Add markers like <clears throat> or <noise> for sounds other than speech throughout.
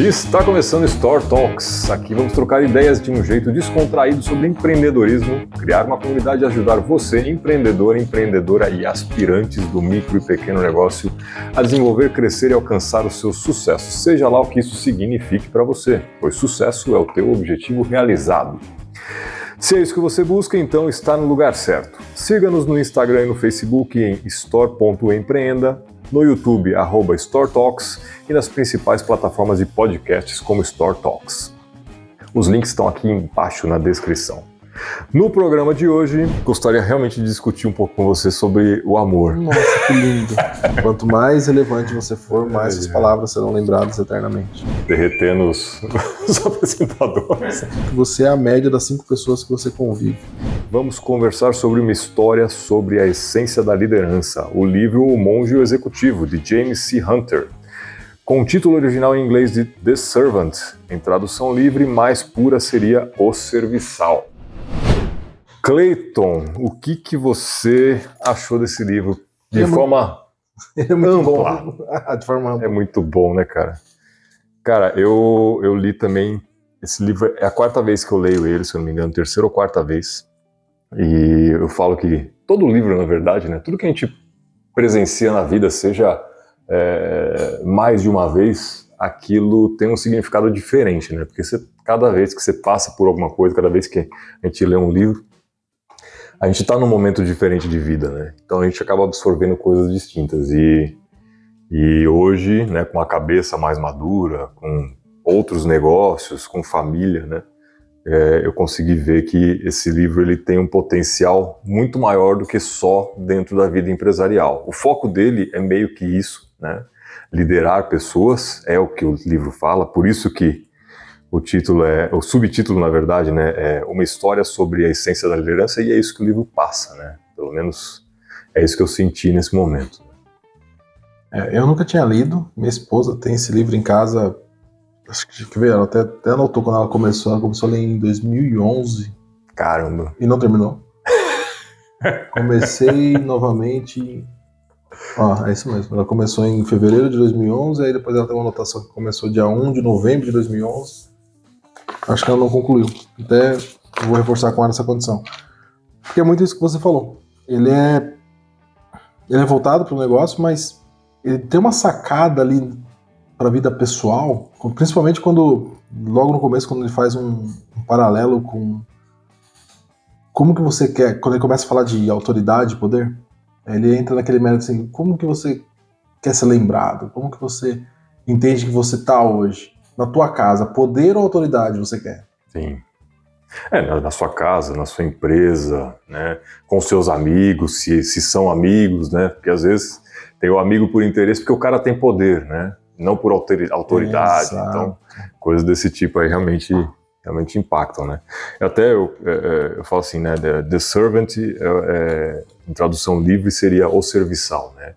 Está começando Store Talks. Aqui vamos trocar ideias de um jeito descontraído sobre empreendedorismo, criar uma comunidade e ajudar você, empreendedor, empreendedora e aspirantes do micro e pequeno negócio a desenvolver, crescer e alcançar o seu sucesso, seja lá o que isso signifique para você, pois sucesso é o teu objetivo realizado. Se é isso que você busca, então está no lugar certo. Siga-nos no Instagram e no Facebook em store.empreenda, no YouTube, arroba Store Talks e nas principais plataformas de podcasts como Store Talks. Os links estão aqui embaixo na descrição. No programa de hoje, gostaria realmente de discutir um pouco com você sobre o amor. Nossa, que lindo. Quanto mais relevante você for, mais as palavras serão lembradas eternamente. Derretendo os, <laughs> os apresentadores. Você é a média das cinco pessoas que você convive. Vamos conversar sobre uma história sobre a essência da liderança, o livro O Monge Executivo, de James C. Hunter, com o título original em inglês de The Servant. Em tradução livre, mais pura seria O Serviçal. Clayton, o que, que você achou desse livro de É muito- forma <laughs> É muito Ampla. bom. <laughs> De forma ampla. É muito bom, né, cara? Cara, eu, eu li também. Esse livro é a quarta vez que eu leio ele, se eu não me engano, terceira ou quarta vez. E eu falo que todo livro, na verdade, né? Tudo que a gente presencia na vida, seja é, mais de uma vez, aquilo tem um significado diferente, né? Porque você, cada vez que você passa por alguma coisa, cada vez que a gente lê um livro, a gente está num momento diferente de vida, né? Então a gente acaba absorvendo coisas distintas. E e hoje, né, com a cabeça mais madura, com outros negócios, com família, né, é, eu consegui ver que esse livro ele tem um potencial muito maior do que só dentro da vida empresarial. O foco dele é meio que isso, né, liderar pessoas é o que o livro fala. Por isso que o título é, o subtítulo na verdade, né, é uma história sobre a essência da liderança e é isso que o livro passa, né. Pelo menos é isso que eu senti nesse momento. É, eu nunca tinha lido. Minha esposa tem esse livro em casa. Acho que, que ver, ela até, até anotou quando ela começou. Ela começou a ler em 2011 Caramba. e não terminou. <laughs> Comecei novamente. Ó, é isso mesmo. Ela começou em fevereiro de 2011, aí depois ela tem uma anotação que começou dia 1 de novembro de 2011. Acho que ela não concluiu. Até vou reforçar com ela essa condição. Porque é muito isso que você falou. Ele é, ele é voltado para o negócio, mas ele tem uma sacada ali para a vida pessoal, principalmente quando, logo no começo, quando ele faz um, um paralelo com como que você quer, quando ele começa a falar de autoridade poder, ele entra naquele mérito assim, como que você quer ser lembrado? Como que você entende que você está hoje? Na tua casa, poder ou autoridade você quer? Sim. É, na, na sua casa, na sua empresa, né? Com seus amigos, se, se são amigos, né? Porque às vezes tem o amigo por interesse porque o cara tem poder, né? Não por autori- autoridade. Exato. Então, coisas desse tipo aí realmente, realmente impactam, né? Até eu, é, é, eu falo assim, né? The, the servant, é, é, em tradução livre, seria o serviçal, né?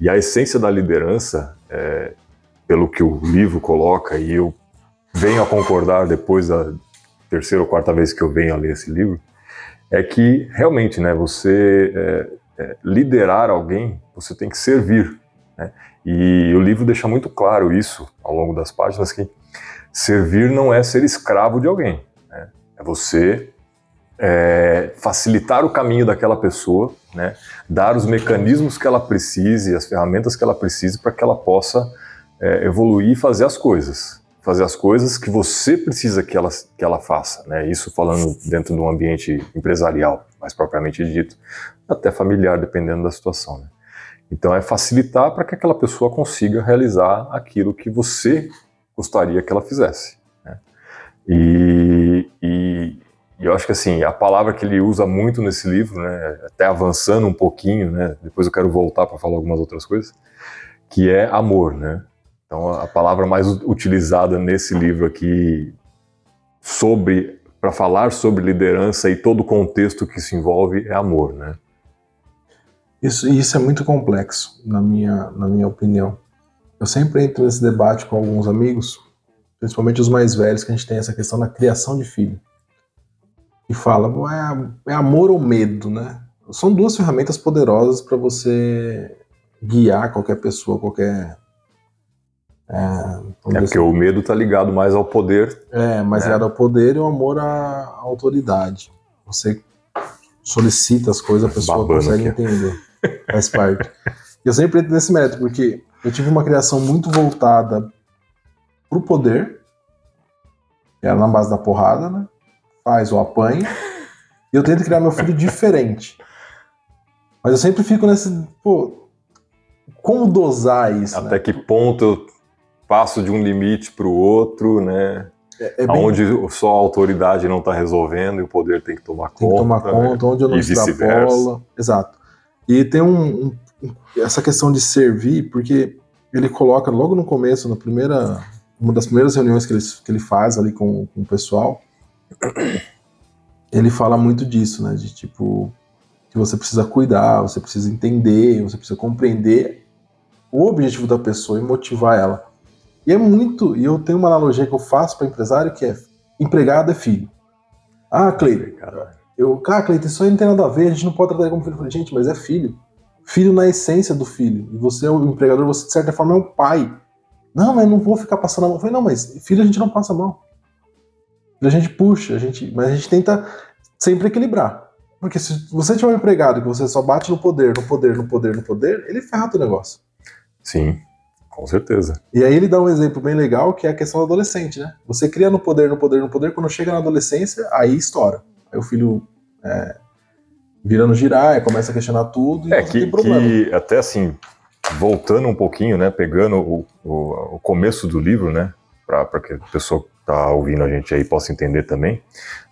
E a essência da liderança, é, pelo que o livro coloca, e eu venho a concordar depois da terceira ou quarta vez que eu venho a ler esse livro, é que realmente, né, você é, é, liderar alguém, você tem que servir. Né? E o livro deixa muito claro isso ao longo das páginas que servir não é ser escravo de alguém, né? é você é, facilitar o caminho daquela pessoa, né? dar os mecanismos que ela precise, as ferramentas que ela precise para que ela possa é, evoluir e fazer as coisas fazer as coisas que você precisa que ela, que ela faça, né? Isso falando dentro de um ambiente empresarial, mais propriamente dito, até familiar, dependendo da situação, né? Então é facilitar para que aquela pessoa consiga realizar aquilo que você gostaria que ela fizesse. Né? E, e, e eu acho que assim a palavra que ele usa muito nesse livro, né? Até avançando um pouquinho, né? Depois eu quero voltar para falar algumas outras coisas, que é amor, né? Então, a palavra mais utilizada nesse livro aqui sobre para falar sobre liderança e todo o contexto que se envolve é amor, né? Isso, isso é muito complexo, na minha, na minha opinião. Eu sempre entro nesse debate com alguns amigos, principalmente os mais velhos, que a gente tem essa questão da criação de filho. E fala, é, é amor ou medo, né? São duas ferramentas poderosas para você guiar qualquer pessoa, qualquer É, é porque o medo está ligado mais ao poder. É, mais né? ligado ao poder e o amor à autoridade. Você solicita as coisas, a pessoa Babando consegue aqui. entender. <laughs> Faz parte. eu sempre entro nesse método, porque eu tive uma criação muito voltada pro poder, era na base da porrada, né? Faz ou apanha. E eu tento criar meu filho diferente. Mas eu sempre fico nesse. Pô, como dosar isso? Até né? que ponto eu passo de um limite para o outro, né? É, é bem... Onde só a autoridade não está resolvendo e o poder tem que tomar tem conta. Tem que tomar né? conta, onde eu não extrapolo. Exato. E tem um, um, essa questão de servir, porque ele coloca logo no começo, na primeira, uma das primeiras reuniões que ele, que ele faz ali com, com o pessoal, ele fala muito disso, né? De tipo, que você precisa cuidar, você precisa entender, você precisa compreender o objetivo da pessoa e motivar ela. E é muito, e eu tenho uma analogia que eu faço para empresário que é empregado é filho. Ah, Cleiton, eu, ah, Cleiton, isso aí não tem nada a ver, a gente não pode tratar como filho. Eu falei, gente, mas é filho. Filho na essência do filho. E você é o empregador, você de certa forma é um pai. Não, mas não vou ficar passando a mão. Eu falei, não, mas filho a gente não passa a mão. Filho a gente puxa, a gente, mas a gente tenta sempre equilibrar. Porque se você tiver um empregado que você só bate no poder, no poder, no poder, no poder, ele ferra o negócio. Sim. Com certeza. E aí ele dá um exemplo bem legal, que é a questão do adolescente, né? Você cria no poder, no poder, no poder, quando chega na adolescência, aí estoura. Aí o filho é, vira no girar, começa a questionar tudo e é, que, que até assim, voltando um pouquinho, né, pegando o, o, o começo do livro, né, para que a pessoa que está ouvindo a gente aí possa entender também.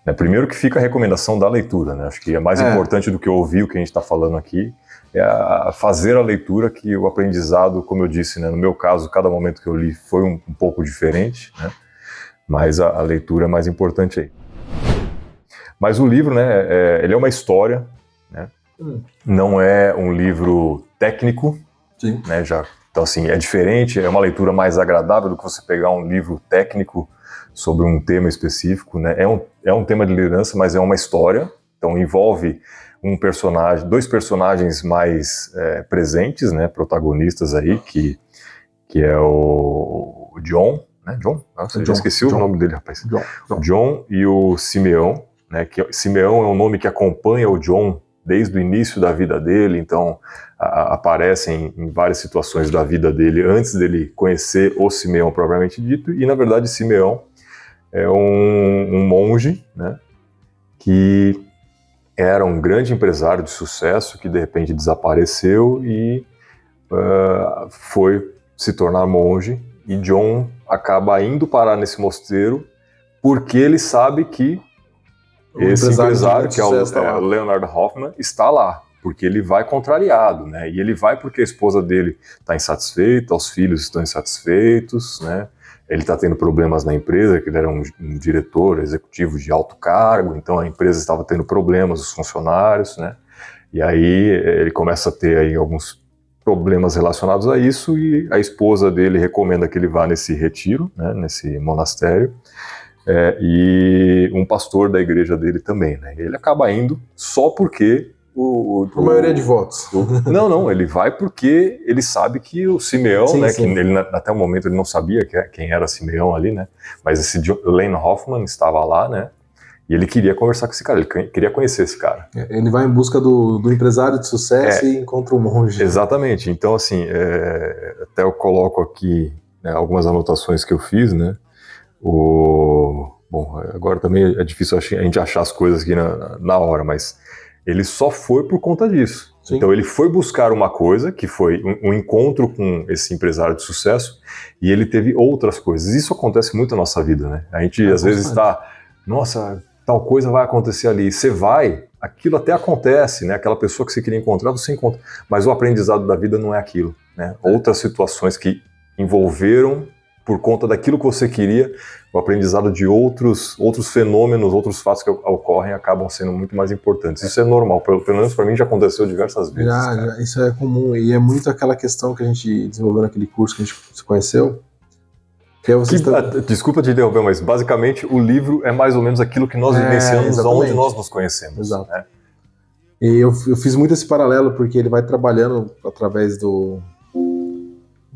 Né, primeiro que fica a recomendação da leitura, né, acho que é mais é. importante do que ouvir o que a gente está falando aqui, é a fazer a leitura que o aprendizado, como eu disse, né, no meu caso, cada momento que eu li foi um, um pouco diferente, né, mas a, a, leitura é mais importante aí. Mas o livro, né, é, ele é uma história, né, hum. não é um livro técnico, Sim. né, já, então assim, é diferente, é uma leitura mais agradável do que você pegar um livro técnico sobre um tema específico, né, é um, é um tema de liderança, mas é uma história, então envolve um personagem, dois personagens mais é, presentes, né, protagonistas aí, que, que é o, John, né, John? Nossa, John, eu esqueci John. o nome dele, rapaz. John, John. John e o Simeão, né, que Simeão é um nome que acompanha o John desde o início da vida dele, então a, aparecem em várias situações da vida dele antes dele conhecer o Simeão propriamente dito, e na verdade Simeão é um, um monge, né, que era um grande empresário de sucesso que de repente desapareceu e uh, foi se tornar monge. E John acaba indo parar nesse mosteiro porque ele sabe que o esse empresário, empresário que é o, é, o Leonard Hoffman, está lá porque ele vai contrariado, né? E ele vai porque a esposa dele está insatisfeita, os filhos estão insatisfeitos, né? Ele está tendo problemas na empresa, que ele era um, um, diretor executivo de alto cargo, então a empresa estava tendo problemas, os funcionários, né? E aí eh, ele começa a ter aí alguns problemas relacionados a isso e a esposa dele recomenda que ele vá nesse retiro, né, nesse monastério, é, e um pastor da igreja dele também, né? Ele acaba indo só porque o, o, maioria de votos. O, não, não, ele vai porque ele sabe que o Simeão, sim, né, sim. que ele, até o momento ele não sabia quem era Simeão ali, né, mas esse Lane Hoffman estava lá, né, e ele queria conversar com esse cara, ele queria conhecer esse cara. É, ele vai em busca do, do empresário de sucesso é, e encontra um monge. Exatamente, então assim, é, até eu coloco aqui né, algumas anotações que eu fiz, né, o... Bom, agora também é difícil a gente achar as coisas aqui na, na hora, mas ele só foi por conta disso. Sim. Então ele foi buscar uma coisa, que foi um, um, encontro com esse empresário de sucesso, e ele teve outras coisas. Isso acontece muito na nossa vida, né? A gente é às vezes está, nossa, tal coisa vai acontecer ali. Você vai, aquilo até acontece, né? Aquela pessoa que você queria encontrar, você encontra. Mas o aprendizado da vida não é aquilo, né? Outras situações que envolveram por conta daquilo que você queria, o aprendizado de outros, outros fenômenos, outros fatos que ocorrem acabam sendo muito mais importantes. Isso é normal, pelo, pelo menos para mim já aconteceu diversas vezes. Já, já, isso é comum e é muito aquela questão que a gente desenvolveu naquele curso que a gente se conheceu. Que é você que, está... Desculpa te interromper, mas basicamente o livro é mais ou menos aquilo que nós é, vivenciamos onde nós nos conhecemos. Exato. Né? E eu, eu fiz muito esse paralelo porque ele vai trabalhando através do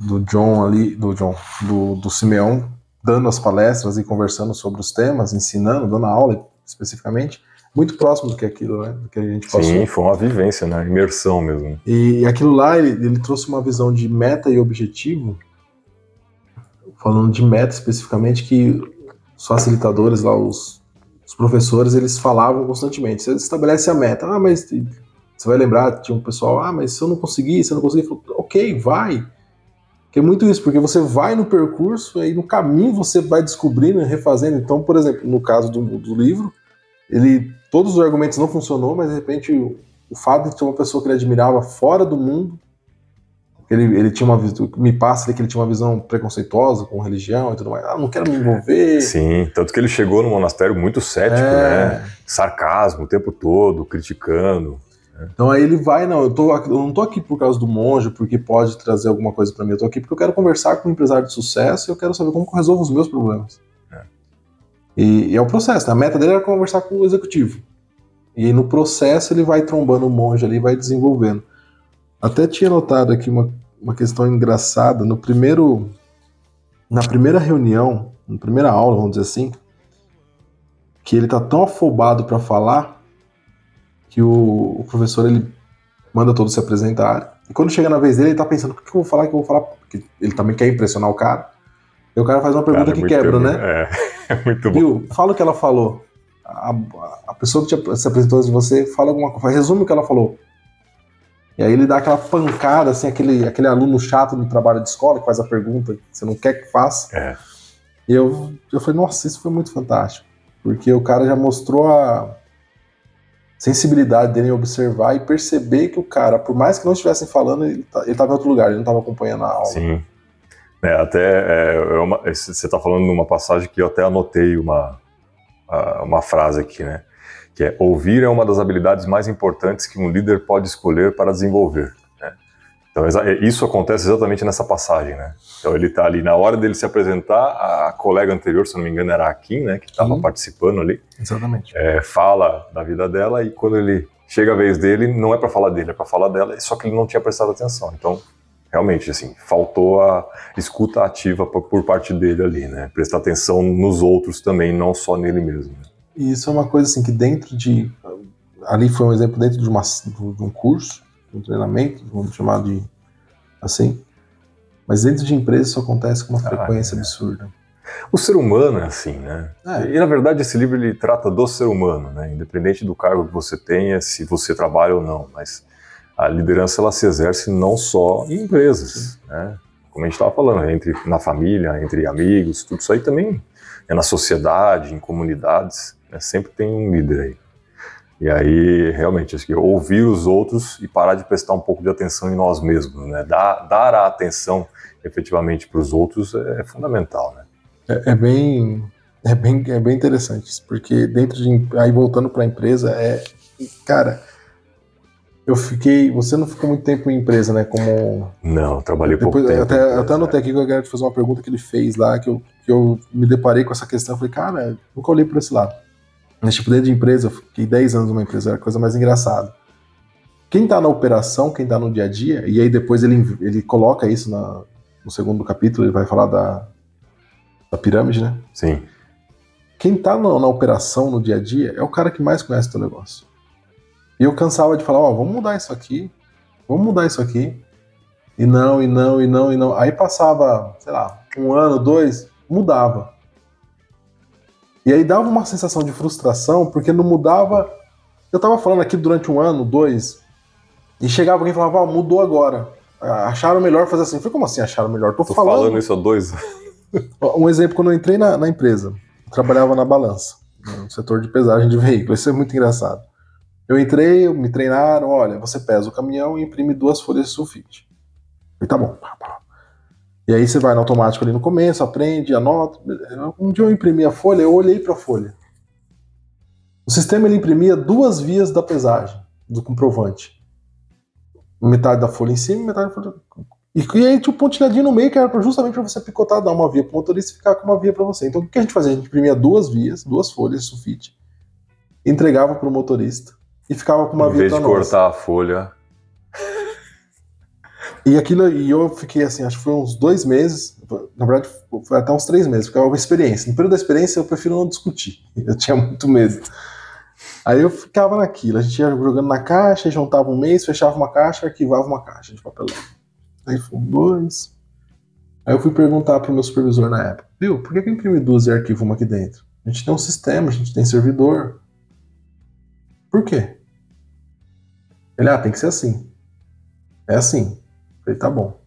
do John ali, do John, do, do Simeão, dando as palestras e conversando sobre os temas, ensinando, dando aula especificamente, muito próximo do que aquilo, né? Do que a gente passou. Sim, foi uma vivência, né? Imersão mesmo. E aquilo lá, ele, ele trouxe uma visão de meta e objetivo, falando de meta especificamente, que os facilitadores lá, os, os professores, eles falavam constantemente. Você estabelece a meta, ah, mas você vai lembrar, tinha um pessoal, ah, mas se eu não conseguir, se eu não conseguir, ok, vai. Que é muito isso, porque você vai no percurso e aí no caminho você vai descobrindo e refazendo. Então, por exemplo, no caso do, do livro, ele todos os argumentos não funcionou, mas de repente o, o fato de ter uma pessoa que ele admirava fora do mundo, ele, ele tinha uma me passa que ele tinha uma visão preconceituosa com religião e tudo mais. Ah, não quero me envolver. Sim, tanto que ele chegou no monastério muito cético, é... né? Sarcasmo o tempo todo, criticando. Então aí ele vai, não, eu, tô, eu não tô aqui por causa do monge, porque pode trazer alguma coisa para mim, eu tô aqui porque eu quero conversar com um empresário de sucesso e eu quero saber como eu resolvo os meus problemas. É. E, e, é o processo, né? a meta dele era conversar com o executivo. E no processo ele vai trombando o monge ali, vai desenvolvendo. Até tinha notado aqui uma, uma questão engraçada, no primeiro, na primeira reunião, na primeira aula, vamos dizer assim, que ele tá tão afobado para falar que o, o, professor ele manda todos se apresentarem. E quando chega na vez dele, ele tá pensando: o que, eu vou falar? O que eu vou falar? Porque ele também quer impressionar o cara. E o cara faz uma pergunta cara, é que quebra, né? É, <laughs> é muito bom. Viu? Fala o que ela falou. A, a pessoa que te, se apresentou de você fala alguma coisa, resume o que ela falou. E aí ele dá aquela pancada, assim, aquele, aquele aluno chato do trabalho de escola que faz a pergunta que você não quer que faça. É. E eu, eu falei, nossa, isso foi muito fantástico. Porque o cara já mostrou a, sensibilidade dele em observar e perceber que o cara, por mais que não estivessem falando, ele tá, estava em outro lugar, ele não estava acompanhando a aula. Sim. É, até é, é você está falando numa passagem que eu até anotei uma, uma frase aqui, né? Que é ouvir é uma das habilidades mais importantes que um líder pode escolher para desenvolver. Então, isso acontece exatamente nessa passagem, né? Então, ele está ali, na hora dele se apresentar, a colega anterior, se não me engano, era a Kim, né? Que estava participando ali. Exatamente. É, fala da vida dela e quando ele chega a vez dele, não é para falar dele, é para falar dela, só que ele não tinha prestado atenção. Então, realmente, assim, faltou a escuta ativa por, por parte dele ali, né? Prestar atenção nos outros também, não só nele mesmo. Né? E isso é uma coisa, assim, que dentro de... Ali foi um exemplo dentro de, uma, de um curso, um treinamento, vamos chamar de assim. Mas dentro de empresas isso acontece com uma ah, frequência é. absurda. O ser humano é assim, né? É. E na verdade esse livro ele trata do ser humano, né? Independente do cargo que você tenha, se você trabalha ou não, mas a liderança ela se exerce não só em empresas, né? Como a gente estava falando, entre na família, entre amigos, tudo isso aí também é na sociedade, em comunidades, né? sempre tem um líder aí. E aí, realmente, acho que ouvir os outros e parar de prestar um pouco de atenção em nós mesmos, né? Dar, dar a atenção efetivamente para os outros é, fundamental, né? É, é, bem, é bem, é bem interessante, porque dentro de aí voltando para a empresa é, cara, eu fiquei, você não ficou muito tempo em empresa, né? Como não, trabalhei Depois, pouco tempo. Até, empresa, até anotei aqui que eu quero te fazer uma pergunta que ele fez lá que eu, que eu me deparei com essa questão, eu falei, cara, nunca olhei por esse lado. Nesse tipo de empresa, eu fiquei 10 anos numa empresa, era a coisa mais engraçada. Quem está na operação, quem está no dia a dia, e aí depois ele, ele coloca isso na, no segundo capítulo, ele vai falar da, da pirâmide, né? Sim. Quem está na, na, operação, no dia a dia, é o cara que mais conhece o teu negócio. E eu cansava de falar, ó, oh, vamos mudar isso aqui, vamos mudar isso aqui. E não, e não, e não, e não. Aí passava, sei lá, um ano, dois, mudava. E aí dava uma sensação de frustração, porque não mudava. Eu tava falando aqui durante um ano, dois, e chegava alguém e falava, ah, mudou agora. Acharam melhor fazer assim. Foi como assim acharam melhor? Tô, Tô falando... falando isso há dois. Um exemplo, quando eu entrei na, na empresa, eu trabalhava na balança, no setor de pesagem de veículos. Isso é muito engraçado. Eu entrei, me treinaram, olha, você pesa o caminhão e imprime duas folhas de sulfite. E tá bom. E aí você vai no automático ali no começo, aprende, anota. Um dia eu imprimi a folha, eu olhei para a folha. O sistema ele imprimia duas vias da pesagem do comprovante. Metade da folha em cima, metade da folha. E, e aí tinha um pontilhadinho no meio que era justamente para você picotar, dar uma via para o motorista e ficar com uma via para você. Então o que a gente fazia? A gente imprimia duas vias, duas folhas de sulfite, entregava para o motorista e ficava com uma em via para nós. Em vez de cortar a folha, E aquilo, e eu fiquei assim, acho que foi uns dois meses, na verdade foi até uns três meses, porque é uma experiência. No período da experiência eu prefiro não discutir, <laughs> eu tinha muito medo. Aí eu ficava naquilo, a gente ia jogando na caixa, juntava um mês, fechava uma caixa, arquivava uma caixa de papelão. Aí foi dois. Aí eu fui perguntar pro meu supervisor na época, viu, por que, que eu duas e arquivo uma aqui dentro? A gente tem um sistema, a gente tem servidor. Por quê? Ele, ah, tem que ser assim. É assim. Falei, tá bom.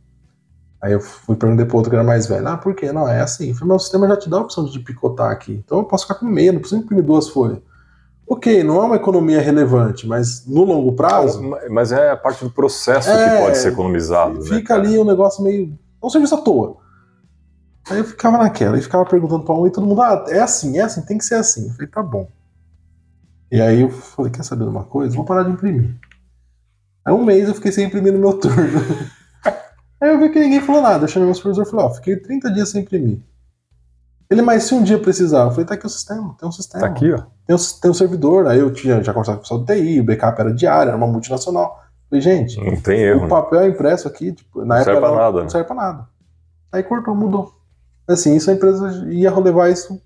Aí eu fui perguntar pro outro que era mais velho. Ah, por quê? Não, é assim. Falei, meu sistema já te dá a opção de picotar aqui. Então eu posso ficar com meia, não preciso imprimir duas folhas. Ok, não é uma economia relevante, mas no longo prazo. Mas é a parte do processo é, que pode ser economizado. Né, fica né, ali um negócio meio. É um serviço à toa. Aí eu ficava naquela, e ficava perguntando pra um e todo mundo, ah, é assim, é assim, tem que ser assim. Eu falei, tá bom. E aí eu falei, quer saber de uma coisa? Vou parar de imprimir. Aí um mês eu fiquei sem imprimir no meu turno. <laughs> Aí eu vi que ninguém falou nada. Eu chamei meu supervisor e falei, ó, fiquei 30 dias sem imprimir. Ele, mas se um dia precisar, eu falei, tá aqui o sistema, tem um sistema. Tá aqui, ó. Tem um, tem um servidor, aí eu tinha já conversado com o pessoal do TI, o backup era diário, era uma multinacional. Eu falei, gente, não tem erro. O né? papel é impresso aqui, tipo, na não época serve pra nada, não né? serve pra nada. Aí cortou, mudou. Assim, isso a empresa ia levar isso.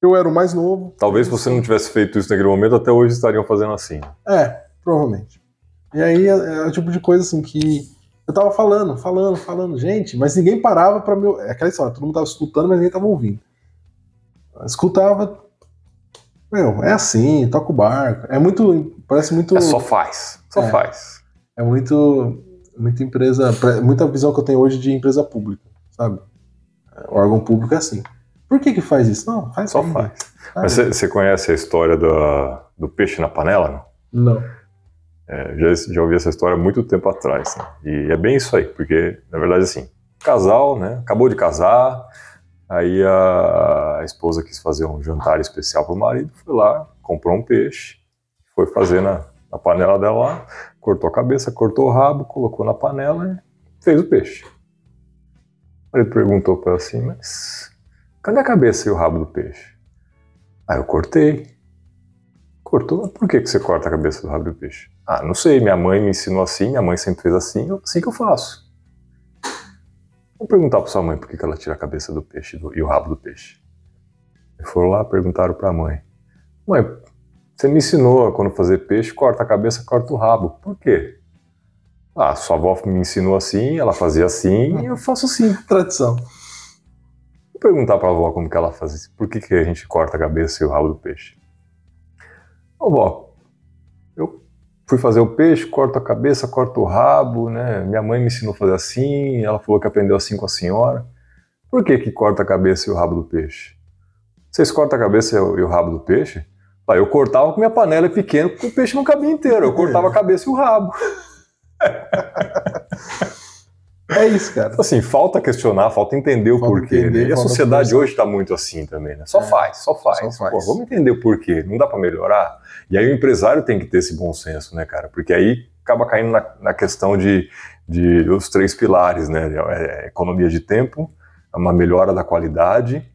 Eu era o mais novo. Talvez se você não tivesse feito isso naquele momento, até hoje estariam fazendo assim. É, provavelmente. E aí é, é o tipo de coisa assim que eu tava falando, falando, falando, gente, mas ninguém parava para meu. É aquela história, todo mundo tava escutando, mas ninguém tava ouvindo. Eu escutava. Meu, é assim, toca o barco. É muito. Parece muito. É só faz. Só É. faz. É muito. Muita empresa. Muita visão que eu tenho hoje de empresa pública, sabe? O órgão público é assim. Por que que faz isso? Não, faz Só faz. Mas você você conhece a história do, do peixe na panela? Não? Não. É, já, já ouvi essa história há muito tempo atrás. né? E é bem isso aí, porque, na verdade, assim, casal, né? Acabou de casar, aí a, a esposa quis fazer um jantar especial pro marido, foi lá, comprou um peixe, foi fazer na, na panela dela lá, cortou a cabeça, cortou o rabo, colocou na panela e fez o peixe. O marido perguntou para ela assim, mas cadê a cabeça e o rabo do peixe? Ah, eu cortei. Cortou? Por que, que você corta a cabeça do rabo do peixe? Ah, não sei, minha mãe me ensinou assim, minha mãe sempre fez assim, assim que eu faço. Vou perguntar para sua mãe por que, que ela tira a cabeça do peixe do- e o rabo do peixe. E foram lá, perguntaram para a mãe. Mãe, você me ensinou a quando fazer peixe, corta a cabeça, corta o rabo. Por quê? Ah, sua avó me ensinou assim, ela fazia assim, e eu faço assim. <laughs> Tradição. Vou perguntar pra avó como que ela faz isso. Por que, que a gente corta a cabeça e o rabo do peixe? Ô, vó, eu fui fazer o peixe, corto a cabeça, corto o rabo, né? Minha mãe me ensinou a fazer assim, ela falou que aprendeu assim com a senhora. Por que que corta a cabeça e o rabo do peixe? Vocês cortam a cabeça e o rabo do peixe? Ah, eu cortava com minha panela pequena, porque o peixe não cabia inteiro. Eu cortava a cabeça e o rabo. <laughs> É isso, cara. Assim, falta questionar, falta entender o Falta porquê. entender, né? E a sociedade hoje está muito assim também, né? Só É, faz, só faz. só faz. Pô, vamos entender o porquê. Não dá para melhorar. E aí o empresário tem que ter esse bom senso, né, cara? Porque aí acaba caindo na, na questão de, de os três pilares, né? É, economia de tempo, uma melhora da qualidade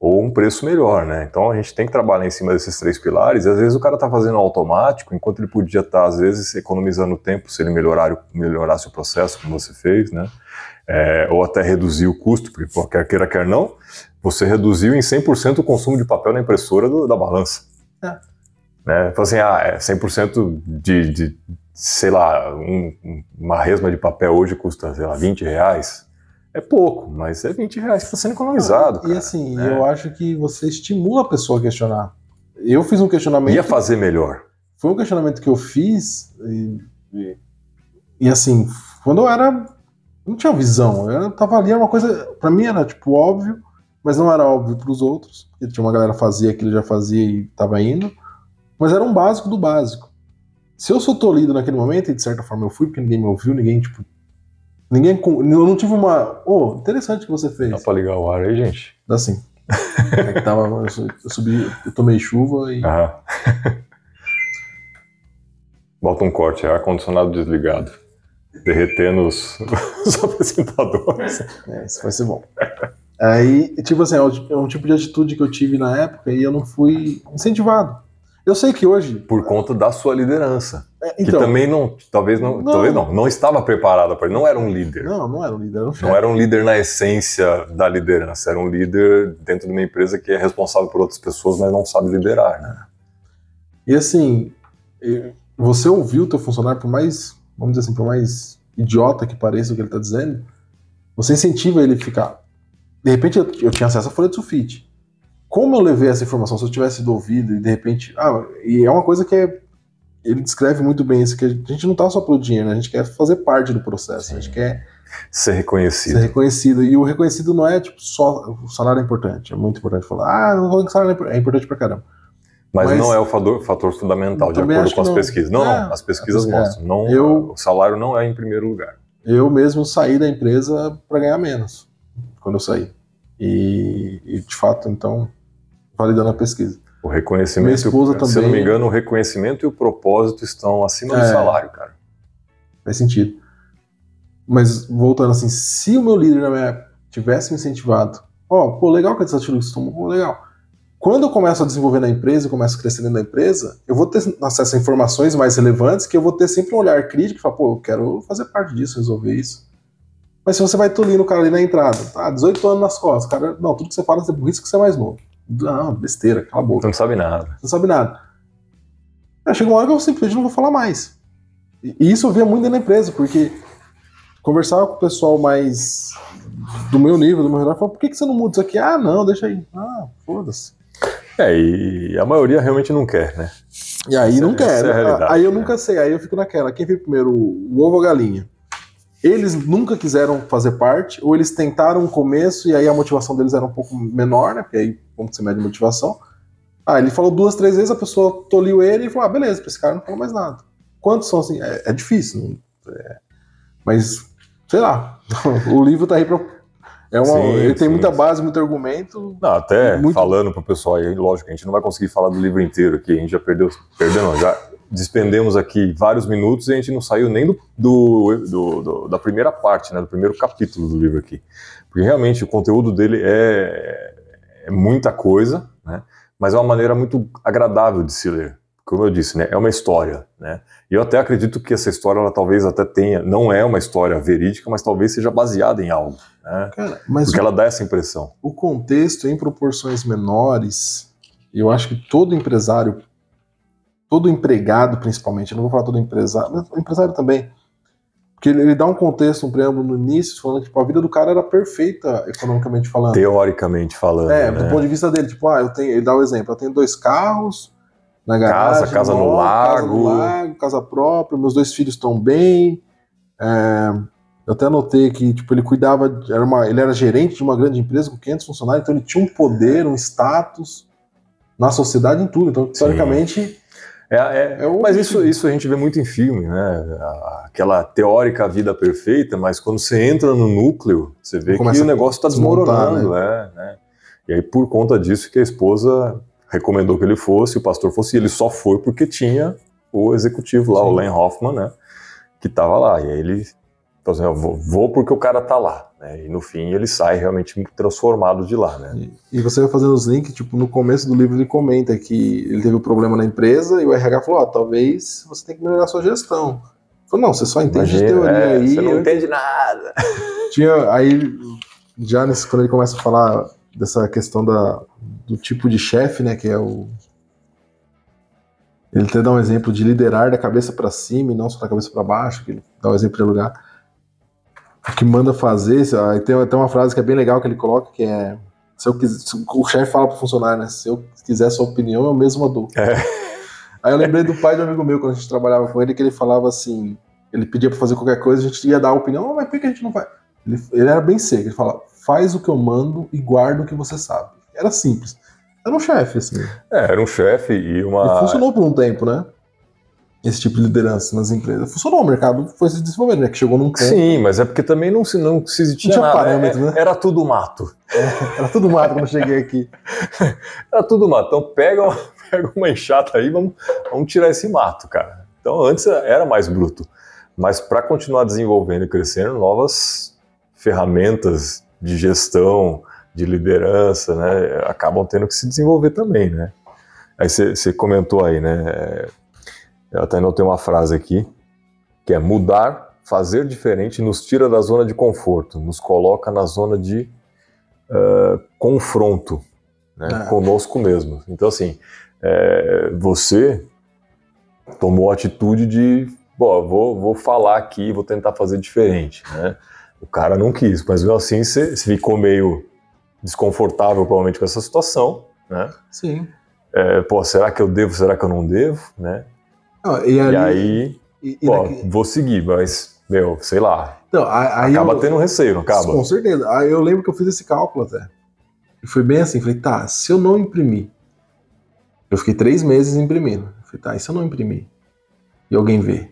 ou um preço melhor, né? Então a gente tem que trabalhar em cima desses três pilares. E às vezes o cara tá fazendo automático, enquanto ele podia estar às vezes economizando tempo se ele melhorar o- melhorasse o processo como você fez, né? É, ou até reduzir o custo, porque pô, quer queira quer não, você reduziu em 100% o consumo de papel na impressora do- da balança. É. Né? Fala assim, ah, é 100% de, de sei lá, um- um- uma resma de papel hoje custa, sei lá, 20 reais. É pouco, mas é 20 reais que está sendo economizado. E cara. assim, né? eu acho que você estimula a pessoa a questionar. Eu fiz um questionamento. Ia fazer melhor. Foi um questionamento que eu fiz. E, e- e, assim, quando eu era. Não tinha visão. Eu tava ali, era uma coisa. Pra mim era tipo óbvio, mas não era óbvio pros outros. Porque tinha uma galera que fazia que ele já fazia e tava indo. Mas era um básico do básico. Se eu sou tolhido naquele momento, e de certa forma eu fui, porque ninguém me ouviu, ninguém, tipo. Ninguém. Eu não tive uma. Oh, interessante que você fez. Dá pra ligar o ar aí, gente? Dá sim. É que tava, eu, su- eu subi, eu tomei chuva e. Aham. <laughs> Bota um corte, é ar-condicionado desligado. Derretendo os, <laughs> os apresentadores. É, isso vai ser bom. Aí, tipo assim, é um- é um tipo de atitude que eu tive na época e eu não fui incentivado. Eu sei que hoje. Por conta da sua liderança. É, que então, também não, talvez não, Não. talvez não, não estava preparada para não era um líder. Não, não era um líder, era um. Não era um líder na essência da liderança, era um líder dentro de uma empresa que é responsável por outras pessoas, mas não sabe liderar, né? E assim, você ouviu o teu funcionário, por mais, vamos dizer assim, por mais idiota que pareça o que ele está dizendo, você incentiva ele a ficar. De repente eu, eu tinha acesso à folha de sulfite. Como eu levei essa informação? Se eu tivesse sido ouvido e de repente. Ah, e é uma coisa que é, ele descreve muito bem isso, que a gente não está só pelo dinheiro, né? a gente quer fazer parte do processo, a gente quer Ser ser reconhecido. reconhecido. E o reconhecido não é tipo só o salário é importante, é muito importante falar, ah, não vou que o salário é é importante pra caramba. Mas, Mas- não é o fator, fator fundamental, de Também acordo com as não. pesquisas. Não, É, não, as pesquisas é. mostram. Não, Eu- O salário não é em primeiro lugar. Eu mesmo saí da empresa para ganhar menos quando eu saí. E, e, de fato, então, validando a pesquisa. O reconhecimento, Minha esposa se eu não também- me engano, o reconhecimento e o propósito estão acima do É. salário, cara. Faz sentido. Mas, voltando assim, se o meu líder na minha época tivesse me incentivado, ó, pô, legal que a você tomou, pô, legal. Quando eu começo a desenvolver na empresa, eu começo a crescer dentro da empresa, eu vou ter acesso a informações mais relevantes, que eu vou ter sempre um olhar crítico e falar, pô, eu quero fazer parte disso, resolver isso. Mas se você vai tolindo o cara ali na entrada, tá, 18 anos nas costas, cara, não, tudo que você fala é por isso que você é mais novo. Não, besteira, cala a boca. Você não sabe nada. Você não sabe nada. Aí chega uma hora que eu simplesmente não vou falar mais. E e isso eu via muito dentro da empresa, porque conversava com o pessoal mais do meu nível, do meu redor, falava, por que, que você não muda isso aqui? Ah, não, deixa aí. Ah, foda-se. É, e a maioria realmente não quer, né? E aí Essa- não quer. essa é a né? aí eu né? nunca sei, aí eu fico naquela. Quem veio primeiro, o ovo ou a galinha? Eles nunca quiseram fazer parte, ou eles tentaram um começo e aí a motivação deles era um pouco menor, né? Porque aí, como que você mede motivação? Ah, ele falou duas, três vezes, a pessoa toliu ele e falou: ah, beleza, pra esse cara não falou mais nada. Quantos são assim? É, é difícil, não- é- mas sei lá. <laughs> o livro tá aí pra. É uma, Sim, ele tem sim, muita sim. base, muito argumento. Não, até Muito- falando pro pessoal aí, lógico, a gente não vai conseguir falar do livro inteiro aqui, a gente já perdeu, perdeu não, já despendemos aqui vários minutos e a gente não saiu nem do, do- do- do- da primeira parte, né, do primeiro capítulo do livro aqui. Porque realmente o conteúdo dele é, é muita coisa, né, mas é uma maneira muito agradável de se ler. Como eu disse, né, é uma história, né, e eu até acredito que essa história, ela talvez até tenha, não é uma história verídica, mas talvez seja baseada em algo, né, Cara, mas porque ela dá essa impressão. o contexto em proporções menores, eu acho que todo empresário, todo empregado principalmente, eu não vou falar todo empresário, mas o empresário também, porque ele, ele dá um contexto, um preâmbulo no início, falando que tipo, a vida do cara era perfeita, economicamente falando. Teoricamente falando, é, né? do ponto de vista dele, tipo, ah, eu tenho, ele dá o exemplo, eu tenho dois carros na garagem, casa no casa no lago. lago, casa própria, meus dois filhos estão bem. é, eu até anotei que tipo, ele cuidava, era uma, ele era gerente de uma grande empresa com 500 funcionários, então ele tinha um poder, um status na sociedade em tudo. Então, teoricamente, É, é- É mas isso, isso a gente vê muito em filme, né? Aquela teórica vida perfeita, mas quando você entra no núcleo, você vê que o negócio está desmoronando. É, né? E aí, por conta disso, que a esposa recomendou que ele fosse, o pastor fosse, e ele só foi porque tinha o executivo lá, o Sim. Len Hoffman, né? Que estava lá. E aí ele falou assim: vou, vou porque o cara tá lá. Né? E no fim ele sai realmente transformado de lá, né? E você vai fazendo os links, tipo, no começo do livro ele comenta que ele teve um problema na empresa e o RH falou, ó, talvez você tenha que melhorar a sua gestão. Falou, não, você só entende de Imagina, teoria é, aí. você não eu- entende nada. Tinha, aí, já nesse, quando ele começa a falar dessa questão da, do tipo de chefe, né, que é o... Ele até dá um exemplo de liderar da cabeça para cima e não só da cabeça para baixo, que ele dá um exemplo de lugar. O que manda fazer, aí tem até uma frase que é bem legal que ele coloca, que é se eu quiser, se o chefe fala pro funcionário, né? Se eu quiser sua opinião, eu mesmo a dou. É. Aí eu lembrei do pai de um amigo meu, quando a gente trabalhava com ele, que ele falava assim, ele pedia pra fazer qualquer coisa, a gente ia dar a opinião, "Ah, mas por que a gente não faz? Ele, ele era bem seco, ele falava, faz o que eu mando e guarda o que você sabe. Era simples. Era um chefe, assim. É, era um chefe e uma. E funcionou por um tempo, né? Esse tipo de liderança nas empresas. Funcionou, o mercado foi se desenvolvendo, né? Que chegou num ponto. Sim, mas é porque também não se, não se tinha, tinha nada. parâmetro, é- né? Era tudo mato. Era tudo mato quando eu cheguei aqui. <laughs> Era tudo mato. Então pega, uma- <laughs> pega uma enxada aí, vamos, vamos tirar esse mato, cara. Então antes era mais bruto. Mas para continuar desenvolvendo e crescendo, novas ferramentas de gestão, de liderança, né, acabam tendo que se desenvolver também, né? Aí você comentou aí, né? É, eu até anotei uma frase aqui, que é mudar, fazer diferente nos tira da zona de conforto, nos coloca na zona de uh, confronto né, é. conosco mesmo. Então, assim, é, você tomou a atitude de, bom, vou, vou falar aqui, vou tentar fazer diferente, né? O cara não quis, mas mesmo assim você ficou meio desconfortável provavelmente com essa situação, né? Sim. É, pô, será que eu devo, será que eu não devo, né? Ah, e, ali, e, aí, e, e pô, daqui... vou seguir, mas, meu, sei lá. Então, aí acaba eu, tendo receio, não acaba? Com certeza. Aí eu lembro que eu fiz esse cálculo até. E foi bem assim, falei, tá, se eu não imprimir, eu fiquei três meses imprimindo. falei, tá, e se eu não imprimir? E alguém vê?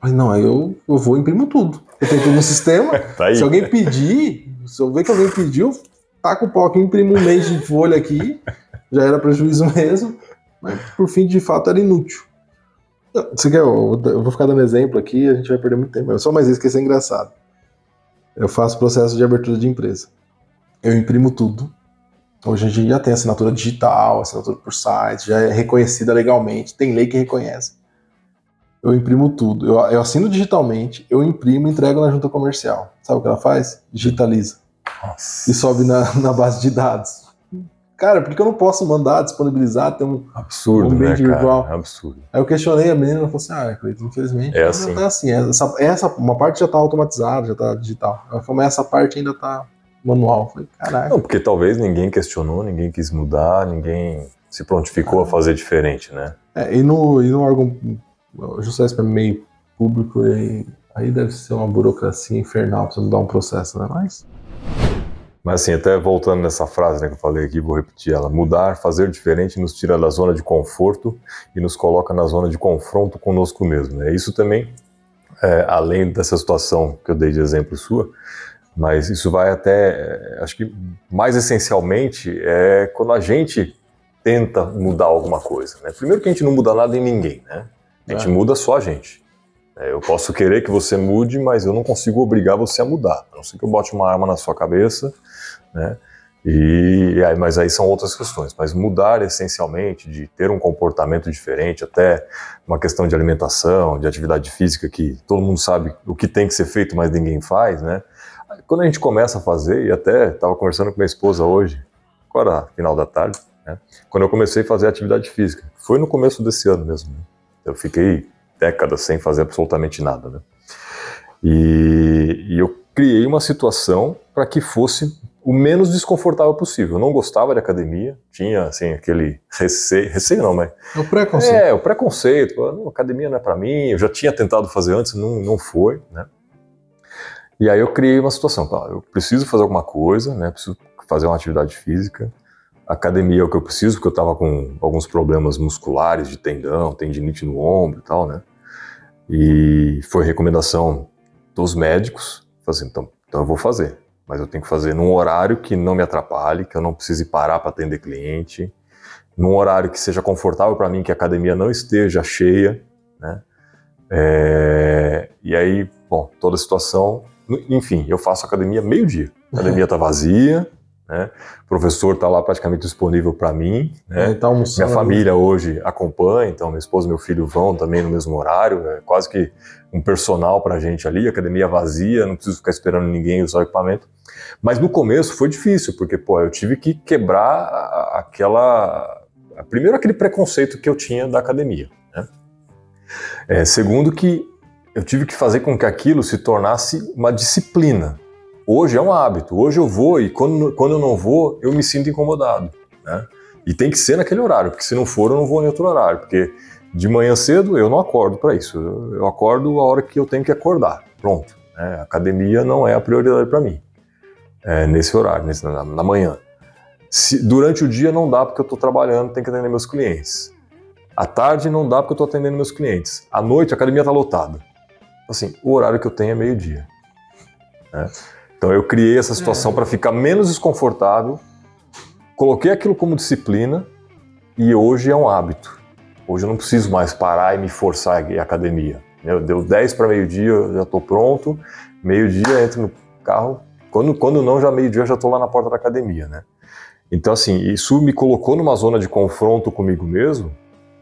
Mas não, aí eu, eu vou e imprimo tudo. Eu tenho tudo no sistema. <laughs> tá se alguém pedir, se eu ver que alguém pediu, taca o pau aqui, imprimo um mês de folha aqui, já era prejuízo <laughs> mesmo, mas por fim, de fato, era inútil. Você quer, eu vou ficar dando exemplo aqui, a gente vai perder muito tempo. Só mais isso que isso é engraçado. Eu faço processo de abertura de empresa. Eu imprimo tudo. Hoje a gente já tem assinatura digital, assinatura por site, já é reconhecida legalmente, tem lei que reconhece. Eu imprimo tudo. Eu, eu assino digitalmente, eu imprimo e entrego na junta comercial. Sabe o que ela faz? Digitaliza. Nossa. E sobe na, na base de dados. Cara, por que eu não posso mandar, disponibilizar, ter um, absurdo, um ambiente né, virtual? Absurdo. Aí eu questionei a menina, ela falou assim, ah, Cleiton, infelizmente é assim. tá assim. Essa, essa, uma parte já está automatizada, já está digital. Ela falou, mas essa parte ainda está manual. Eu falei, caraca. Não, porque talvez ninguém questionou, ninguém quis mudar, ninguém se prontificou ah. a fazer diferente, né? É, e no, e no órgão, justiça para meio público, aí, aí deve ser uma burocracia infernal para você mudar um processo, né? Mas... Mas assim, até voltando nessa frase né, que eu falei aqui, vou repetir ela. Mudar, fazer diferente nos tira da zona de conforto e nos coloca na zona de confronto conosco mesmo. Né? Isso também, é, além dessa situação que eu dei de exemplo sua, mas isso vai até, acho que mais essencialmente é quando a gente tenta mudar alguma coisa. Né? Primeiro que a gente não muda nada em ninguém, né? A gente é. muda só a gente. É, eu posso querer que você mude, mas eu não consigo obrigar você a mudar. A não ser que eu bote uma arma na sua cabeça, né? E aí, mas aí são outras questões. Mas mudar essencialmente, de ter um comportamento diferente, até uma questão de alimentação, de atividade física, que todo mundo sabe o que tem que ser feito, mas ninguém faz, né? Quando a gente começa a fazer, e até estava conversando com minha esposa hoje, agora final da tarde, né? quando eu comecei a fazer atividade física, foi no começo desse ano mesmo. Né? Eu fiquei décadas sem fazer absolutamente nada. Né? E, e eu criei uma situação para que fosse o menos desconfortável possível. Eu não gostava de academia, tinha assim aquele receio, receio não, mas é o preconceito. É, o preconceito. Não, academia não é para mim. Eu já tinha tentado fazer antes, não, não foi, né? E aí eu criei uma situação, tá, eu preciso fazer alguma coisa, né? Preciso fazer uma atividade física. Academia é o que eu preciso, porque eu estava com alguns problemas musculares de tendão, tendinite no ombro e tal, né? E foi recomendação dos médicos. Falei assim, então, então eu vou fazer. Mas eu tenho que fazer num horário que não me atrapalhe, que eu não precise parar para atender cliente, num horário que seja confortável para mim, que a academia não esteja cheia, né? É, e aí, bom, toda a situação, enfim, eu faço academia meio-dia. A academia está vazia, né? O professor está lá praticamente disponível para mim. Né? Tá Minha família hoje acompanha, então minha esposa e meu filho vão também no mesmo horário. É quase que um personal para a gente ali, academia vazia, não preciso ficar esperando ninguém usar o equipamento. Mas no começo foi difícil, porque pô, eu tive que quebrar aquela. Primeiro, aquele preconceito que eu tinha da academia. Né? É, segundo, que eu tive que fazer com que aquilo se tornasse uma disciplina. Hoje é um hábito. Hoje eu vou e quando, quando eu não vou, eu me sinto incomodado. Né? E tem que ser naquele horário, porque se não for, eu não vou em outro horário. Porque de manhã cedo eu não acordo para isso. Eu, acordo a hora que eu tenho que acordar. Pronto. Né? Academia não é a prioridade para mim. É, nesse horário, nesse, na, na manhã. Se, durante o dia não dá porque eu estou trabalhando, tenho que atender meus clientes. À tarde não dá porque eu estou atendendo meus clientes. À noite a academia está lotada. Assim, o horário que eu tenho é meio-dia. Né? Então eu criei essa situação é. para ficar menos desconfortável, coloquei aquilo como disciplina e hoje é um hábito. Hoje eu não preciso mais parar e me forçar a ir à academia. Deu 10 para meio-dia, eu já estou pronto. Meio-dia entro no carro. Quando, quando não, já meio-dia eu já estou lá na porta da academia, né? Então, assim, isso me colocou numa zona de confronto comigo mesmo,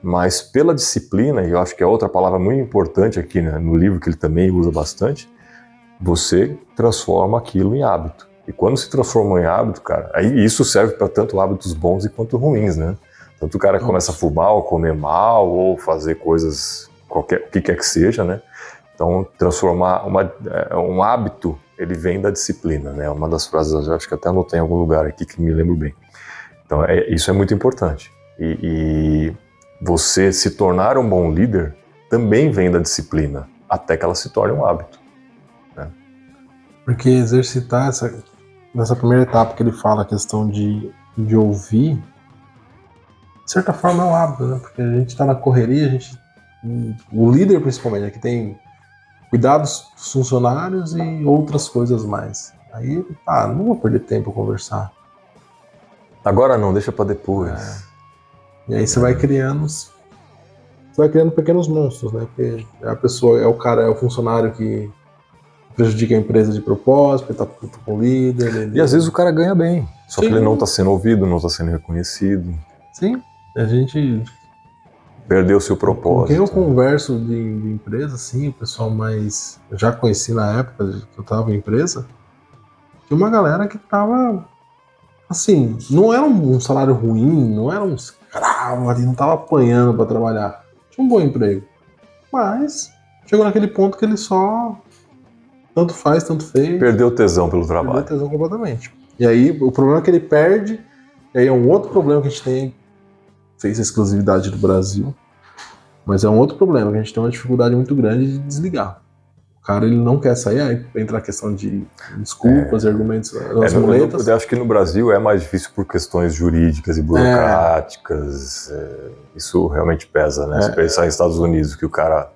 mas pela disciplina, e eu acho que é outra palavra muito importante aqui né, no livro que ele também usa bastante, você transforma aquilo em hábito. E quando se transforma em hábito, cara, aí isso serve para tanto hábitos bons quanto ruins, né? Tanto o cara começa a fumar, ou comer mal, ou fazer coisas, qualquer, o que quer que seja, né? Então, transformar uma, é, um hábito, ele vem da disciplina, né? Uma das frases, acho que até anotei em algum lugar aqui que me lembro bem. Então, é, isso é muito importante. E, e você se tornar um bom líder também vem da disciplina, até que ela se torne um hábito. Né? Porque exercitar essa, nessa primeira etapa que ele fala a questão de, de ouvir, de certa forma é um hábito, né? Porque a gente está na correria, a gente. O líder principalmente, é que tem cuidados dos funcionários e outras coisas mais. Aí, ah, não vou perder tempo a conversar. Agora não, deixa para depois. É. E aí você vai criando. Você vai criando pequenos monstros, né? Porque a pessoa é o cara, é o funcionário que prejudica a empresa de propósito, ele tá puto com o líder. Ele... E às vezes o cara ganha bem, só Sim. que ele não está sendo ouvido, não está sendo reconhecido. Sim, a gente. Perdeu seu propósito. Com quem eu converso de, de empresa, assim, o pessoal mais. Eu já conheci na época que eu estava em empresa, tinha uma galera que tava. Assim, não era um salário ruim, não era um escravo ali, não tava apanhando para trabalhar. Tinha um bom emprego. Mas chegou naquele ponto que ele só tanto faz, tanto fez. Perdeu o tesão pelo trabalho. Perdeu o tesão completamente. E aí, o problema é que ele perde, e aí é um outro problema que a gente tem, fez a exclusividade do Brasil, mas é um outro problema, que a gente tem uma dificuldade muito grande de desligar. O cara ele não quer sair, aí entra a questão de desculpas, é, argumentos, as é, muletas. eu acho que no Brasil é mais difícil por questões jurídicas e burocráticas. É. isso realmente pesa, né? É. Se pensar nos Estados Unidos, que o cara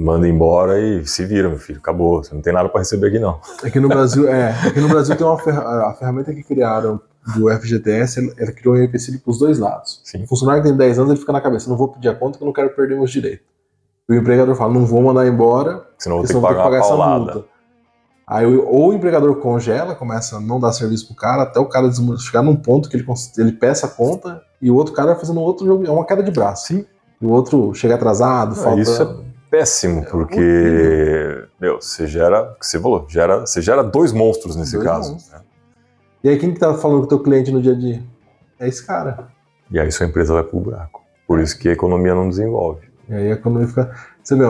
manda embora e se vira, meu filho, acabou. Você não tem nada para receber aqui, não. Aqui no Brasil, é. Aqui no Brasil tem uma ferra a ferramenta que criaram do FGTS, ela criou um empecilho para os dois lados. Sim. O funcionário que tem 10 anos, ele fica na cabeça, não vou pedir a conta que eu não quero perder meus direitos. E o empregador fala, não vou mandar embora, senão vou ter que pagar, que pagar essa multa. Aí ou o empregador congela, começa a não dar serviço pro cara, até o cara chegar num ponto que ele, ele peça a conta e o outro cara vai fazendo outro jogo, é uma queda de braço. Sim. E o outro chega atrasado, ah, falta... Isso é péssimo, porque, meu, você gera, que você falou, gera, você gera dois monstros nesse dois caso. Monstros. Né? E aí quem que tá falando com o teu cliente no dia a dia? É esse cara. E aí sua empresa vai pro buraco. Por isso que a economia não desenvolve. E aí a economia fica... Você vê, é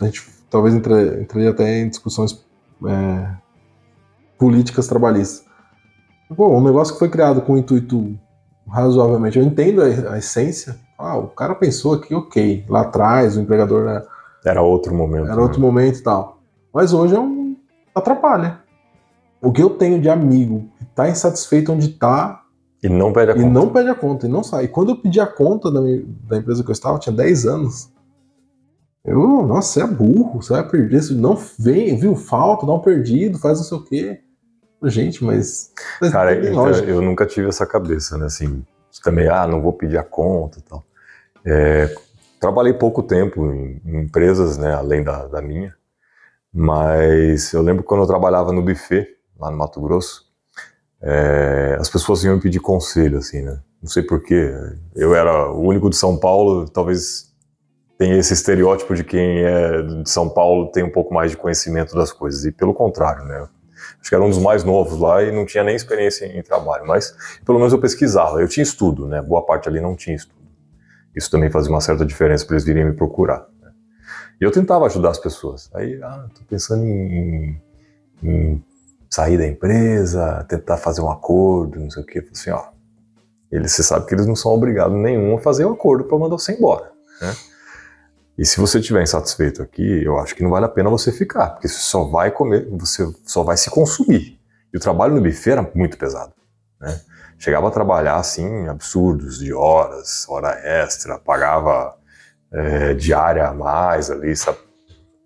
a gente talvez entre, entraria até em discussões é, políticas trabalhistas. Pô, um negócio que foi criado com um intuito razoavelmente, eu entendo a, a essência, ah, o cara pensou aqui, ok, lá atrás o empregador né, era outro momento. Era né? outro momento e tal. Mas hoje é um. atrapalha. O que eu tenho de amigo que tá insatisfeito onde tá. E não pede a conta. E não pede a conta, e não sai. E quando eu pedi a conta da, minha, da empresa que eu estava, tinha 10 anos. Eu, nossa, você é burro, você vai perder. Você não vem, viu, falta, dá um perdido, faz não sei o quê. Gente, mas. Cara, eu, eu, nunca tive essa cabeça, né? Assim, também, ah, não vou pedir a conta e tal. É, Trabalhei pouco tempo em, em empresas, né, além da, da, minha, mas eu lembro quando eu trabalhava no buffet, lá no Mato Grosso, é, as pessoas iam me pedir conselho, assim, né? Não sei porquê. Eu era o único de São Paulo, talvez tenha esse estereótipo de quem é de São Paulo tem um pouco mais de conhecimento das coisas, e pelo contrário, né? Acho que era um dos mais novos lá e não tinha nem experiência em, trabalho, mas pelo menos eu pesquisava. Eu tinha estudo, né? Boa parte ali não tinha estudo. Isso também fazia uma certa diferença para eles virem me procurar. Né? E eu tentava ajudar as pessoas. Aí, ah, tô pensando em, em, sair da empresa, tentar fazer um acordo, não sei o quê. Assim, ó, eles, você sabe que eles não são obrigados nenhum a fazer um acordo para mandar você embora, né? E se você estiver insatisfeito aqui, eu acho que não vale a pena você ficar, porque você só vai comer, você só vai se consumir. E o trabalho no buffet era muito pesado, né? Chegava a trabalhar assim absurdos de horas, hora extra, pagava é, diária a mais ali, sabe?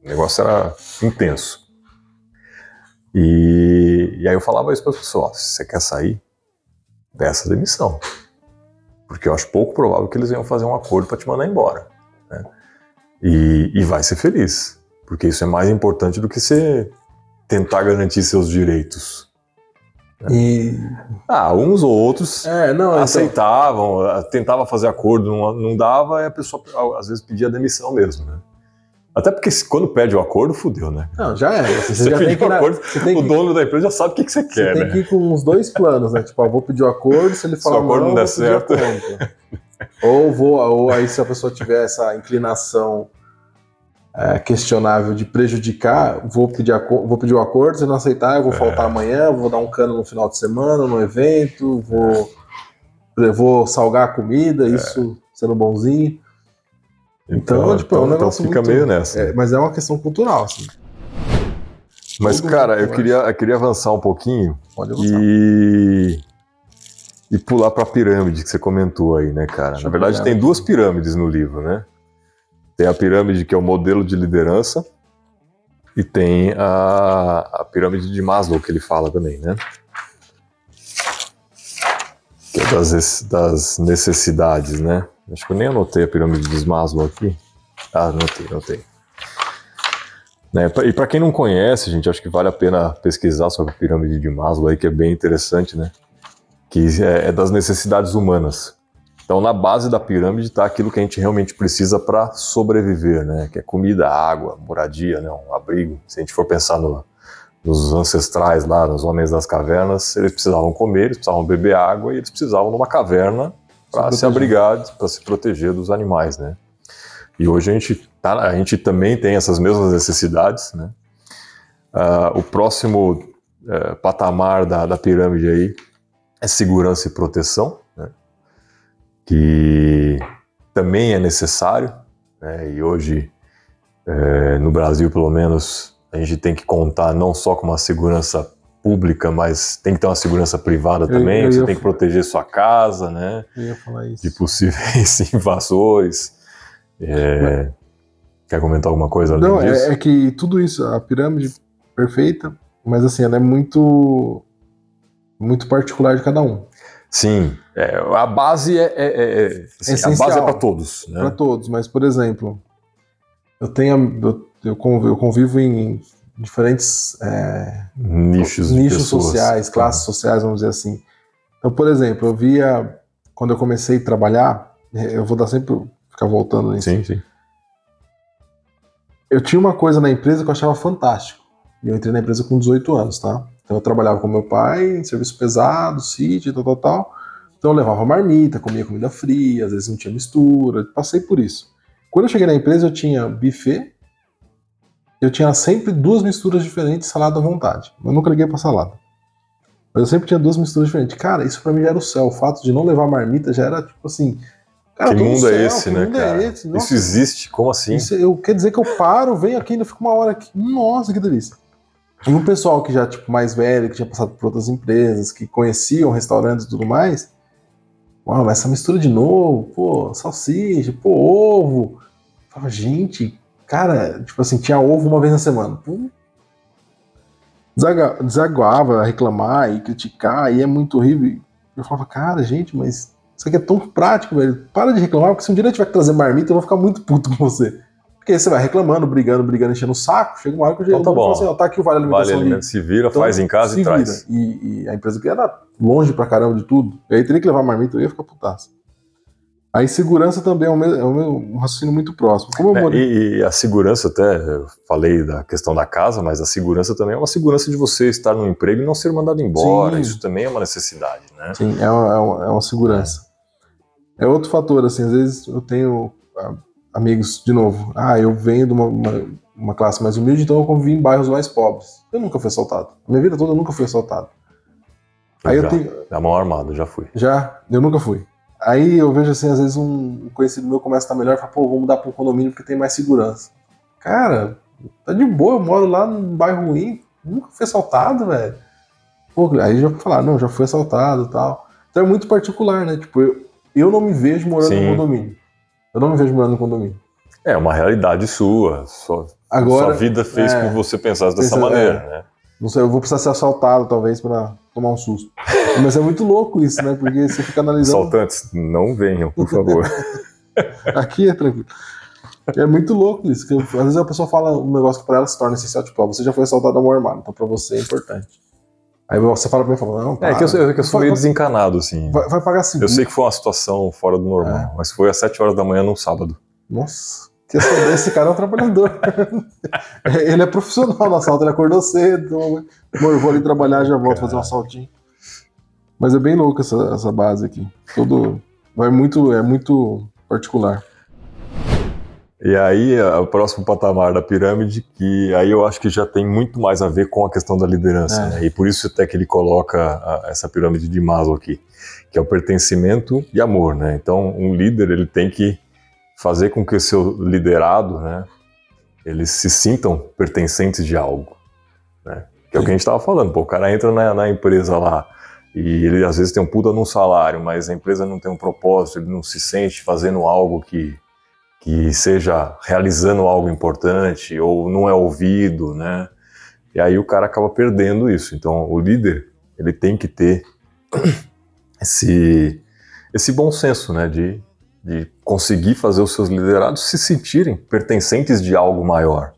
O negócio era intenso. E, e aí eu falava isso para as pessoas: se você quer sair, peça demissão. Porque eu acho pouco provável que eles iam fazer um acordo para te mandar embora. Né? E, e vai ser feliz. Porque isso é mais importante do que você tentar garantir seus direitos. E. Ah, uns ou outros É, não, então- aceitavam, tentava fazer acordo, não, não dava, e a pessoa às vezes pedia demissão mesmo, né? Até porque se- quando pede o acordo, fudeu, né? Não, já é. <laughs> Você, Você já tem que, o acordo, você tem o que, dono da empresa já sabe o que, que você você quer, tem né? que ir com uns dois planos, né? Tipo, ah, vou pedir o acordo, se ele Se falar o acordo não, não der certo. ou vou, ou aí se a pessoa tiver essa inclinação é, questionável de prejudicar, vou pedir, vou pedir o acordo, se não aceitar, eu vou É. faltar amanhã, vou dar um cano no final de semana, no evento, vou, vou salgar a comida, isso sendo bonzinho. Então, tipo, é um negócio fica muito- meio nessa. É, mas é uma questão cultural, assim. Mas, todo cara, eu queria, eu queria avançar um pouquinho avançar. e, e pular para a pirâmide que você comentou aí, né, cara? Deixa Na verdade, tem duas pirâmides no livro, né? Tem a pirâmide que é o modelo de liderança e tem a, a pirâmide de Maslow que ele fala também, né? Que é das, das necessidades, né? Acho que eu nem anotei a pirâmide de Maslow aqui. Ah, anotei, anotei. Né, E para quem não conhece, gente, acho que vale a pena pesquisar sobre a pirâmide de Maslow aí, que é bem interessante, né? Que é, é das necessidades humanas. Então, na base da pirâmide está aquilo que a gente realmente precisa para sobreviver, né? Que é comida, água, moradia, né? Um abrigo. Se a gente for pensar no- nos ancestrais lá, nos homens das cavernas, eles precisavam comer, eles precisavam beber água e eles precisavam numa caverna para Se se abrigar, para se proteger dos animais, né? E hoje a gente, tá, a gente também tem essas mesmas necessidades, né? Ah, o próximo eh, patamar da, da pirâmide aí é segurança e proteção? Que também é necessário, né? e hoje, eh, no Brasil pelo menos, a gente tem que contar não só com uma segurança pública, mas tem que ter uma segurança privada Eu- também, eu você ia- tem que proteger sua casa, né? Eu ia falar isso. de possíveis <laughs> invasores. É, Quer comentar alguma coisa além Não, disso? é, é que tudo isso, a pirâmide perfeita, mas assim, ela é muito muito particular de cada um. Sim, é, a base é, é- é- é- assim, a Essencial. base é para todos, né? Para todos, mas por exemplo, eu tenho eu, eu convivo, em diferentes é, Nichos, nichos pessoas. sociais, classes sociais, vamos dizer assim. Então, por exemplo, eu via quando eu comecei a trabalhar, eh, eu vou dar sempre ficar voltando nisso. Sim, sim. Eu tinha uma coisa na empresa que eu achava fantástico. E eu entrei na empresa com 18 anos, tá? Então eu trabalhava com meu pai em serviço pesado, sítio, tal, tal, tal. Então eu levava marmita, comia comida fria, às vezes não tinha mistura, passei por isso. Quando eu cheguei na empresa, eu tinha buffet, eu tinha sempre duas misturas diferentes, salada à vontade. Eu nunca liguei pra salada. Mas eu sempre tinha duas misturas diferentes. Cara, isso pra mim já era o céu. O fato de não levar marmita já era tipo assim. Cara, que mundo é céu, esse, que né, mundo é cara? esse? Nossa, Isso existe? Como assim? isso, eu, quer dizer que eu paro, venho aqui, ainda fico uma hora aqui. Nossa, que delícia. E um pessoal que já, tipo, mais velho, que tinha passado por outras empresas, que conheciam restaurantes e tudo mais. Uau, mas essa mistura de novo, pô, salsicha, pô, ovo. Eu Falava, gente, cara, tipo assim, tinha ovo uma vez na semana. Pô. A reclamar e criticar, e é muito horrível. Eu falava, cara, gente, mas isso aqui é tão prático, velho. Para de reclamar, porque se um dia eu tiver que trazer marmita, eu vou ficar muito puto com você. Porque você vai reclamando, brigando, brigando, enchendo o saco. Chega uma hora que já Então tá bom. assim, ó, tá aqui o vale Vale alimentação. alimento, ali. se vira, Então, faz em casa e traz. vira. E, e a empresa que era longe pra caramba de tudo. E aí teria que levar marmita, eu ia ficar putaço. Aí segurança também é um, é um um raciocínio muito próximo. Como eu É, morei... e, e a segurança, até eu falei da questão da casa, mas a segurança também é uma segurança de você estar no emprego e não ser mandado embora. Sim. Isso também é uma necessidade, né? Sim, é uma, é uma- é uma segurança. É outro fator, assim, às vezes eu tenho ah, amigos, de novo, ah, eu venho de uma, uma, uma classe mais humilde, então eu convivi em bairros mais pobres. Eu nunca fui assaltado. A minha vida toda eu nunca fui assaltado. Aí eu já, tenho. A mão armada, já fui. Já, eu nunca fui. Aí eu vejo assim, às vezes um conhecido meu começa a estar melhor e fala, pô, vou mudar para um condomínio porque tem mais segurança. Cara, tá de boa, eu moro lá num bairro ruim, nunca fui assaltado, velho. Pô, aí já falar, não, já fui assaltado e tal. Então é muito particular, né? Tipo, eu, eu não me vejo morando Sim. no condomínio. Eu não me vejo morando no condomínio. É uma realidade sua. Sua, Agora, sua vida fez é, com que você pensasse dessa pensa- maneira, é. né? não sei, eu vou precisar ser assaltado, talvez, pra tomar um susto. <laughs> Mas é muito louco isso, né? Porque você fica analisando. Assaltantes, não venham, por favor. <laughs> Aqui é tranquilo. É muito louco isso. Que eu- às vezes a pessoa fala um negócio que pra ela se torna essencial, tipo, ó, você já foi assaltado a mão armada, então pra você é importante. Aí você fala pra mim, fala, não, É que eu, sou- que eu sou meio desencanado, assim. vai, vai pagar seguro. Eu sei que foi uma situação fora do normal, É. mas foi às 7 horas da manhã num sábado. Nossa, que esse, esse cara é um trabalhador. <laughs> ele é profissional no assalto, ele acordou cedo, amor, vou ali trabalhar, já volto fazer um assaltinho. Mas é bem louco essa, essa base aqui. Todo, vai muito, é muito particular. E aí, o próximo patamar da pirâmide, que aí eu acho que já tem muito mais a ver com a questão da liderança, É. né? E por isso até que ele coloca a- essa pirâmide de Maslow aqui, que é o pertencimento e amor, né? Então, um líder, ele tem que fazer com que o seu liderado, né, eles se sintam pertencentes de algo, né? Que é o que a gente estava falando, pô, o cara entra na, na empresa lá e ele às vezes tem um puta num salário, mas a empresa não tem um propósito, ele não se sente fazendo algo que que seja realizando algo importante ou não é ouvido, né? E aí o cara acaba perdendo isso. Então o líder ele tem que ter <clears throat> esse esse bom senso, né? De, de conseguir fazer os seus liderados se sentirem pertencentes de algo maior.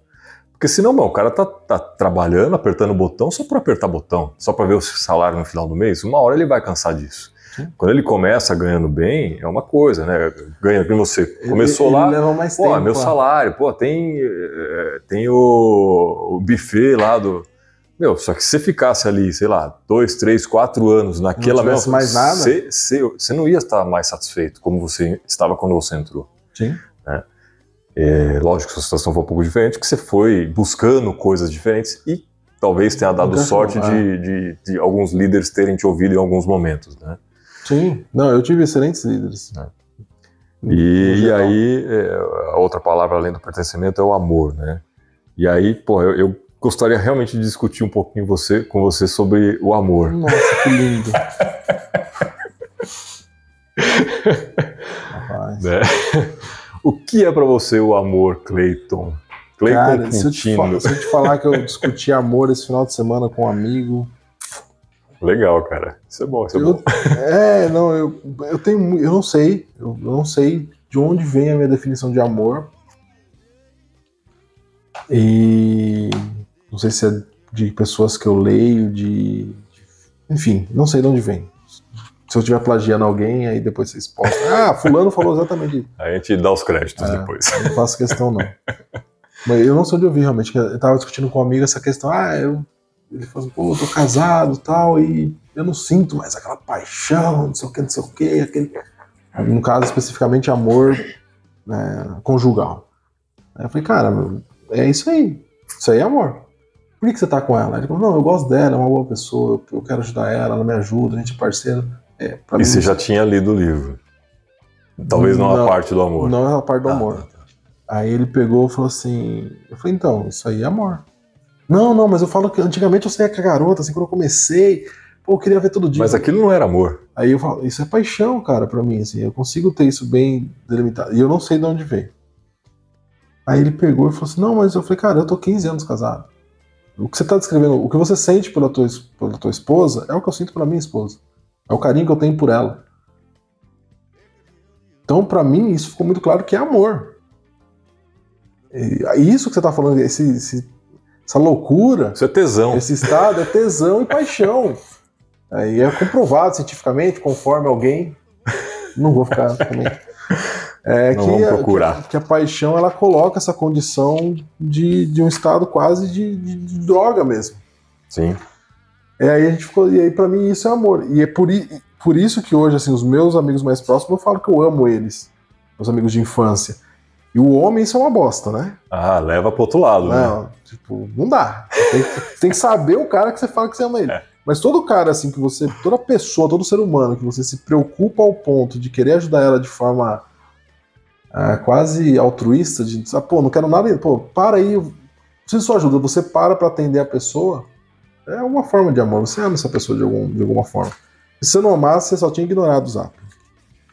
Porque senão, mano, o cara tá, tá trabalhando, apertando botão só para apertar botão, só para ver o salário no final do mês. Uma hora ele vai cansar disso. Sim. Quando ele começa ganhando bem, é uma coisa, né? Ganha bem você. Começou ele, lá, Ele leva mais Pô, tempo. é meu salário, pô, tem, eh, tem o, o buffet lá do. Meu, só que se você ficasse ali, sei lá, dois, três, quatro anos naquela tivesse mesma. mais nada? Você, você, você não ia estar mais satisfeito como você estava quando você entrou. Sim. É, lógico que a situação foi um pouco diferente, que você foi buscando coisas diferentes e talvez tenha dado sorte de, de, de alguns líderes terem te ouvido em alguns momentos, né? Sim. Não, eu tive excelentes líderes. É. E, e aí, é, a outra palavra além do pertencimento é o amor, né? E aí, pô, eu, eu gostaria realmente de discutir um pouquinho você, com você sobre o amor. Nossa, que lindo. <laughs> Rapaz. Né? O que é pra você o amor, Clayton? Clayton Cara, se eu, te Quintino. fa- se eu te falar que eu discuti amor esse final de semana com um amigo. Legal, cara. Isso é bom, isso é Eu, bom. é, não, eu, eu tenho. Eu não sei. Eu, não sei de onde vem a minha definição de amor. E não sei se é de pessoas que eu leio, de. Enfim, não sei de onde vem. Se eu estiver plagiando alguém, aí depois vocês postam. <laughs> Ah, fulano falou exatamente isso. A gente dá os créditos É. depois. Não faço questão, não. <laughs> Mas eu não sei onde eu vi realmente. Eu tava discutindo com um amigo essa questão. Ah, eu. Ele falou assim, pô, eu tô casado e tal, e eu não sinto mais aquela paixão, não sei o que, não sei o que, aquele. No caso, especificamente, amor né, conjugal. Aí eu falei, cara, meu, é isso aí. Isso aí é amor. Por que, você tá com ela? Ele falou, não, eu gosto dela, é uma boa pessoa, eu quero ajudar ela, ela me ajuda, a gente é parceiro. É, E mim, você já tinha lido o livro. Talvez não, Não, a parte do amor. Não é a parte do Ah, amor. tá, tá. Aí ele pegou e falou assim: Eu falei, então, isso aí é amor. Não, não, mas eu falo que antigamente eu saía com a garota, assim, quando eu comecei, pô, eu queria ver todo dia. Mas aquilo não era amor. Aí eu falo, isso é paixão, cara, pra mim, assim, eu consigo ter isso bem delimitado. E eu não sei de onde veio. Aí ele pegou e falou assim: Não, mas eu falei, cara, eu tô 15 anos casado. O que você tá descrevendo, o que você sente pela tua, pela tua esposa é o que eu sinto pela minha esposa. É o carinho que eu tenho por ela. Então, pra mim, isso ficou muito claro que é amor. E isso que você tá falando, esse- esse- essa loucura, Isso é tesão. esse estado é tesão e paixão. Aí é comprovado cientificamente, conforme alguém. Não vou ficar também. É Não que, vamos a, procurar. que, que a paixão ela coloca essa condição de, de um estado quase de, de- de droga mesmo. Sim. É, aí a gente ficou, e aí para mim isso é amor. E é por, por isso que hoje, assim, os meus amigos mais próximos, eu falo que eu amo eles, meus amigos de infância. E o homem, isso é uma bosta, né? Ah, leva pro outro lado, né? Não, tipo, não dá. Tem, que- tem que saber o cara que você fala que você ama ele. É. Mas todo cara, assim, que você. Toda pessoa, todo ser humano que você se preocupa ao ponto de querer ajudar ela de forma ah, quase altruísta, de ah, pô, não quero nada, pô, para aí, de sua ajuda, você para pra atender a pessoa, é uma forma de amor, você ama essa pessoa de, algum, de alguma forma. Se você não amasse, você só tinha ignorado o zap.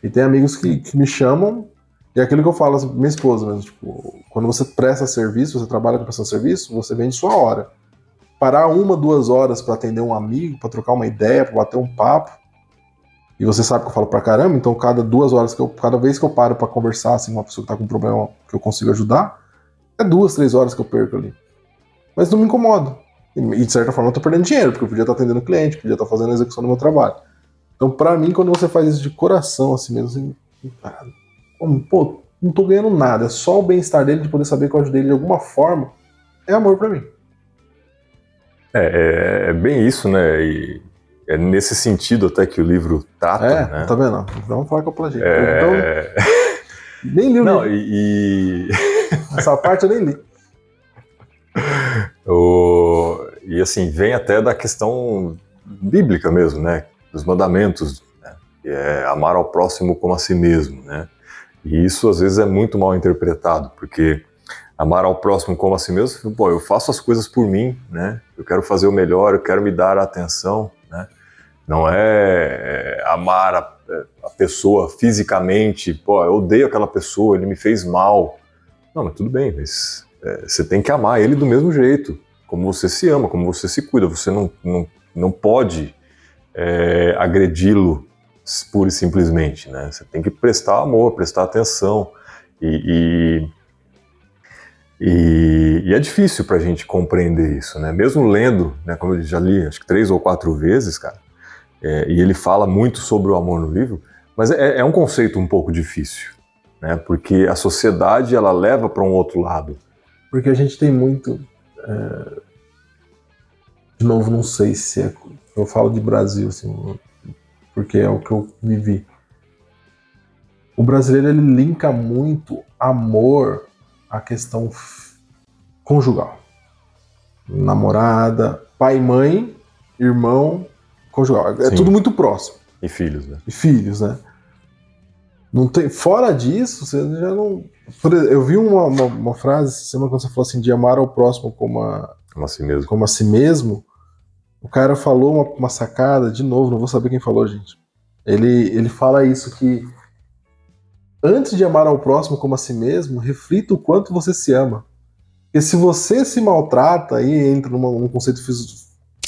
E tem amigos que, que me chamam, e é aquilo que eu falo assim, minha esposa mesmo, tipo, quando você presta serviço, você trabalha com prestação de serviço, você vende sua hora. Parar uma, duas horas pra atender um amigo, pra trocar uma ideia, pra bater um papo, e você sabe que eu falo pra caramba, então cada duas horas que eu, cada vez que eu paro pra conversar assim, com uma pessoa que tá com um problema que eu consigo ajudar, é duas, três horas que eu perco ali. Mas não me incomodo. E, de certa forma eu tô perdendo dinheiro, porque eu podia estar atendendo cliente, podia estar fazendo a execução do meu trabalho. Então, para mim, quando você faz isso de coração, assim mesmo, assim, pô, não tô ganhando nada, é só o bem-estar dele, de poder saber que eu ajudei ele de alguma forma, é amor para mim. É, é, é, bem isso, né? E é nesse sentido até que o livro trata, é, né? tá vendo? Vamos falar com a plagia. É... Então, <laughs> nem li o Não, livro. e... Essa parte eu nem li. <laughs> o... E assim, vem até da questão bíblica mesmo, né? Dos mandamentos, né? que é amar ao próximo como a si mesmo, né? E isso às vezes é muito mal interpretado, porque amar ao próximo como a si mesmo, pô, eu faço as coisas por mim, né? Eu quero fazer o melhor, eu quero me dar atenção, né? Não é, é amar a, a, pessoa fisicamente, pô, eu odeio aquela pessoa, ele me fez mal. Não, mas tudo bem, mas é, você tem que amar ele do mesmo jeito, como você se ama, como você se cuida. Você não, não, não pode é, agredi-lo pura e simplesmente, né? Você tem que prestar amor, prestar atenção e, e e, e, é difícil para a gente compreender isso, né? Mesmo lendo, né, como eu já li, acho que três ou quatro vezes, cara, é, e ele fala muito sobre o amor no livro, mas é, é um conceito um pouco difícil, né? Porque a sociedade ela leva para um outro lado. Porque a gente tem muito, é... de novo, não sei se é, eu falo de Brasil, assim, porque é o que eu vivi. O brasileiro ele linka muito amor à questão conjugal. Namorada, pai, mãe, irmão, conjugal. É Sim. tudo muito próximo. E filhos, né? E filhos, né? Não tem, fora disso, você já não. Eu vi uma, uma, uma frase, semana quando você falou assim, de amar ao próximo como a, como a si mesmo. Como a si mesmo. O cara falou uma, uma sacada, de novo, não vou saber quem falou, gente. Ele, ele fala isso que antes de amar ao próximo como a si mesmo, reflita o quanto você se ama. Porque se você se maltrata, aí entra numa, num conceito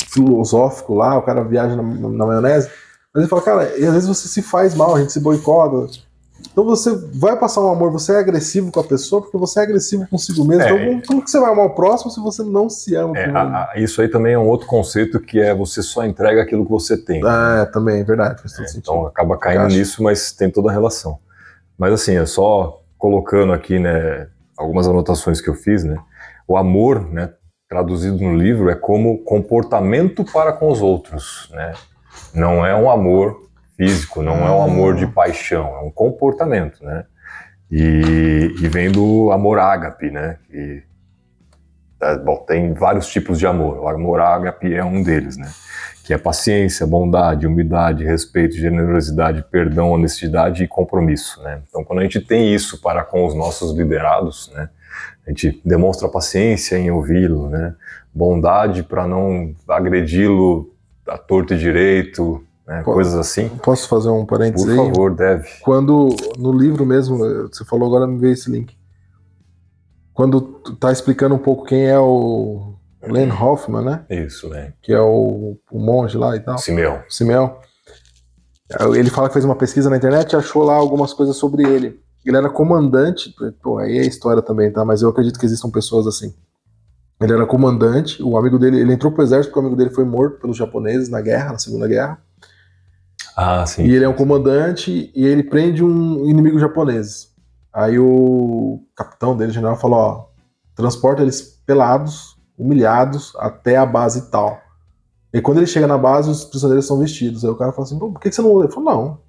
filosófico lá, o cara viaja na, na maionese, mas ele fala, cara, e às vezes você se faz mal, a gente se boicota. Então você vai passar um amor, você é agressivo com a pessoa porque você é agressivo consigo mesmo. É, então como que você vai amar o próximo se você não se ama? É, a, a, isso aí também é um outro conceito que é você só entrega aquilo que você tem. É, também, é verdade, faz todo é. Então acaba caindo nisso, mas tem toda a relação. Mas assim, é só colocando aqui, né, algumas anotações que eu fiz, né? O amor, né, traduzido no livro, é como comportamento para com os outros, né? Não é um amor físico, não é um amor de paixão, é um comportamento, né? E, e vem do amor ágape, né? Que, é, bom, tem vários tipos de amor. O amor ágape é um deles, né? Que é paciência, bondade, humildade, respeito, generosidade, perdão, honestidade e compromisso, né? Então, quando a gente tem isso para com os nossos liderados, né? A gente demonstra paciência em ouvi-lo, né? Bondade para não agredi-lo a torto e direito, né? coisas assim. Posso fazer um parênteses Por favor, deve. Quando, no livro mesmo, você falou agora, me veio esse link. Quando tá explicando um pouco quem é o Len Hoffman, né? Isso, né? Que é o, o monge lá e tal. Simeão. Simeão. Ele fala que fez uma pesquisa na internet e achou lá algumas coisas sobre ele. Ele era comandante, pô, aí é história também, tá? Mas eu acredito que existam pessoas assim. Ele era comandante, o amigo dele, ele entrou pro exército porque o amigo dele foi morto pelos japoneses na guerra, na Segunda Guerra. Ah, sim. E ele é um comandante e ele prende um inimigo japonês. Aí o capitão dele, o general, falou: ó, transporta eles pelados, humilhados, até a base tal. E quando ele chega na base, os prisioneiros são vestidos. Aí o cara fala assim: por que você não. Ele falou: não,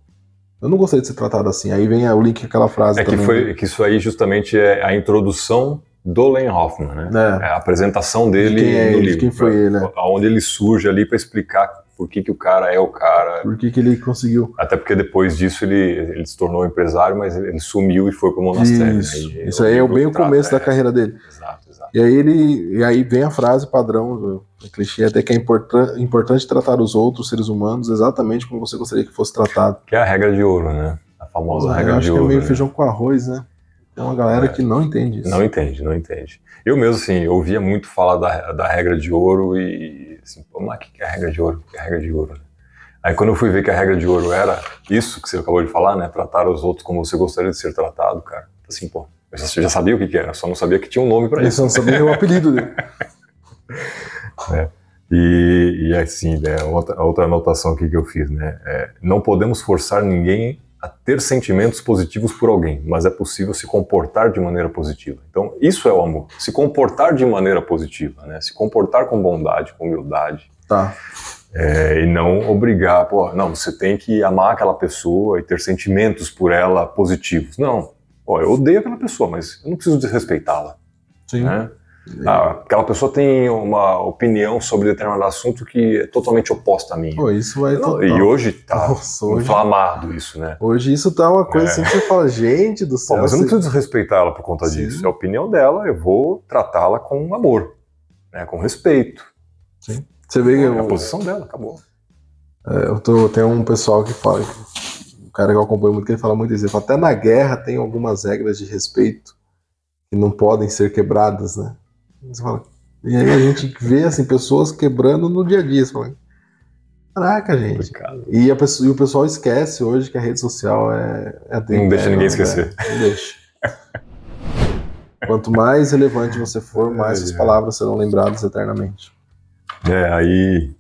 eu não gostaria de ser tratado assim. Aí vem o link com aquela frase. É que, foi, que isso aí justamente é a introdução do Len Hoffman, né? É. é a apresentação dele de quem é no ele, livro. Quem foi ele, né? Onde ele surge ali para explicar por que, que o cara é o cara. Por que, que ele conseguiu. Até porque depois disso ele, ele se tornou empresário, mas ele sumiu e foi para o monastério. Isso, né? isso aí é bem o começo da carreira dele. Exato, exato. E aí, ele, e aí vem a frase padrão do, do clichê, até que é importan importante tratar os outros seres humanos exatamente como você gostaria que fosse tratado. Que é a regra de ouro, né? A famosa regra acho de ouro. Acho que é meio né? feijão com arroz, né? Tem uma galera é, que não entende isso. Não entende, não entende. Eu mesmo, assim, ouvia muito falar da, da regra de ouro e, assim, pô, mas o que é a regra de ouro? O que é a regra de ouro? Aí quando eu fui ver que a regra de ouro era isso que você acabou de falar, né? Tratar os outros como você gostaria de ser tratado, cara. Assim, pô, eu já sabia o que, que era, só não sabia que tinha um nome para isso. Eu não sabia o apelido dele. Né? <laughs> E, e assim, né, outra, outra anotação aqui que eu fiz, né? É, não podemos forçar ninguém a ter sentimentos positivos por alguém, mas é possível se comportar de maneira positiva. Então, isso é o amor. Se comportar de maneira positiva, né? Se comportar com bondade, com humildade. Tá. É, e não obrigar, pô, não, você tem que amar aquela pessoa e ter sentimentos por ela positivos. Não, pô, eu odeio aquela pessoa, mas eu não preciso desrespeitá-la. Sim. Né? Ah, aquela pessoa tem uma opinião sobre determinado assunto que é totalmente oposta à minha. Pô, isso vai Não, e hoje tá <laughs> Nossa, hoje- inflamado isso, né? Hoje isso tá uma coisa É. assim que você fala, gente do Pô, céu. mas eu não preciso respeitar ela por conta Sim. disso. É a opinião dela, eu vou tratá-la com amor, né? com respeito. Você vê que É a eu, posição dela, acabou. eu tô, tem um pessoal que fala, um cara que eu acompanho muito, que ele fala muito isso. Ele fala, até na guerra tem algumas regras de respeito que não podem ser quebradas, né? Você fala- e aí a gente vê assim, pessoas quebrando no dia a dia. Você fala, Caraca, gente. E, a pessoa- e o pessoal esquece hoje que a rede social é. é Não deixa é, ninguém é, esquecer. não deixa. Quanto mais relevante você for, mais É, suas é. palavras serão lembradas eternamente. É, aí,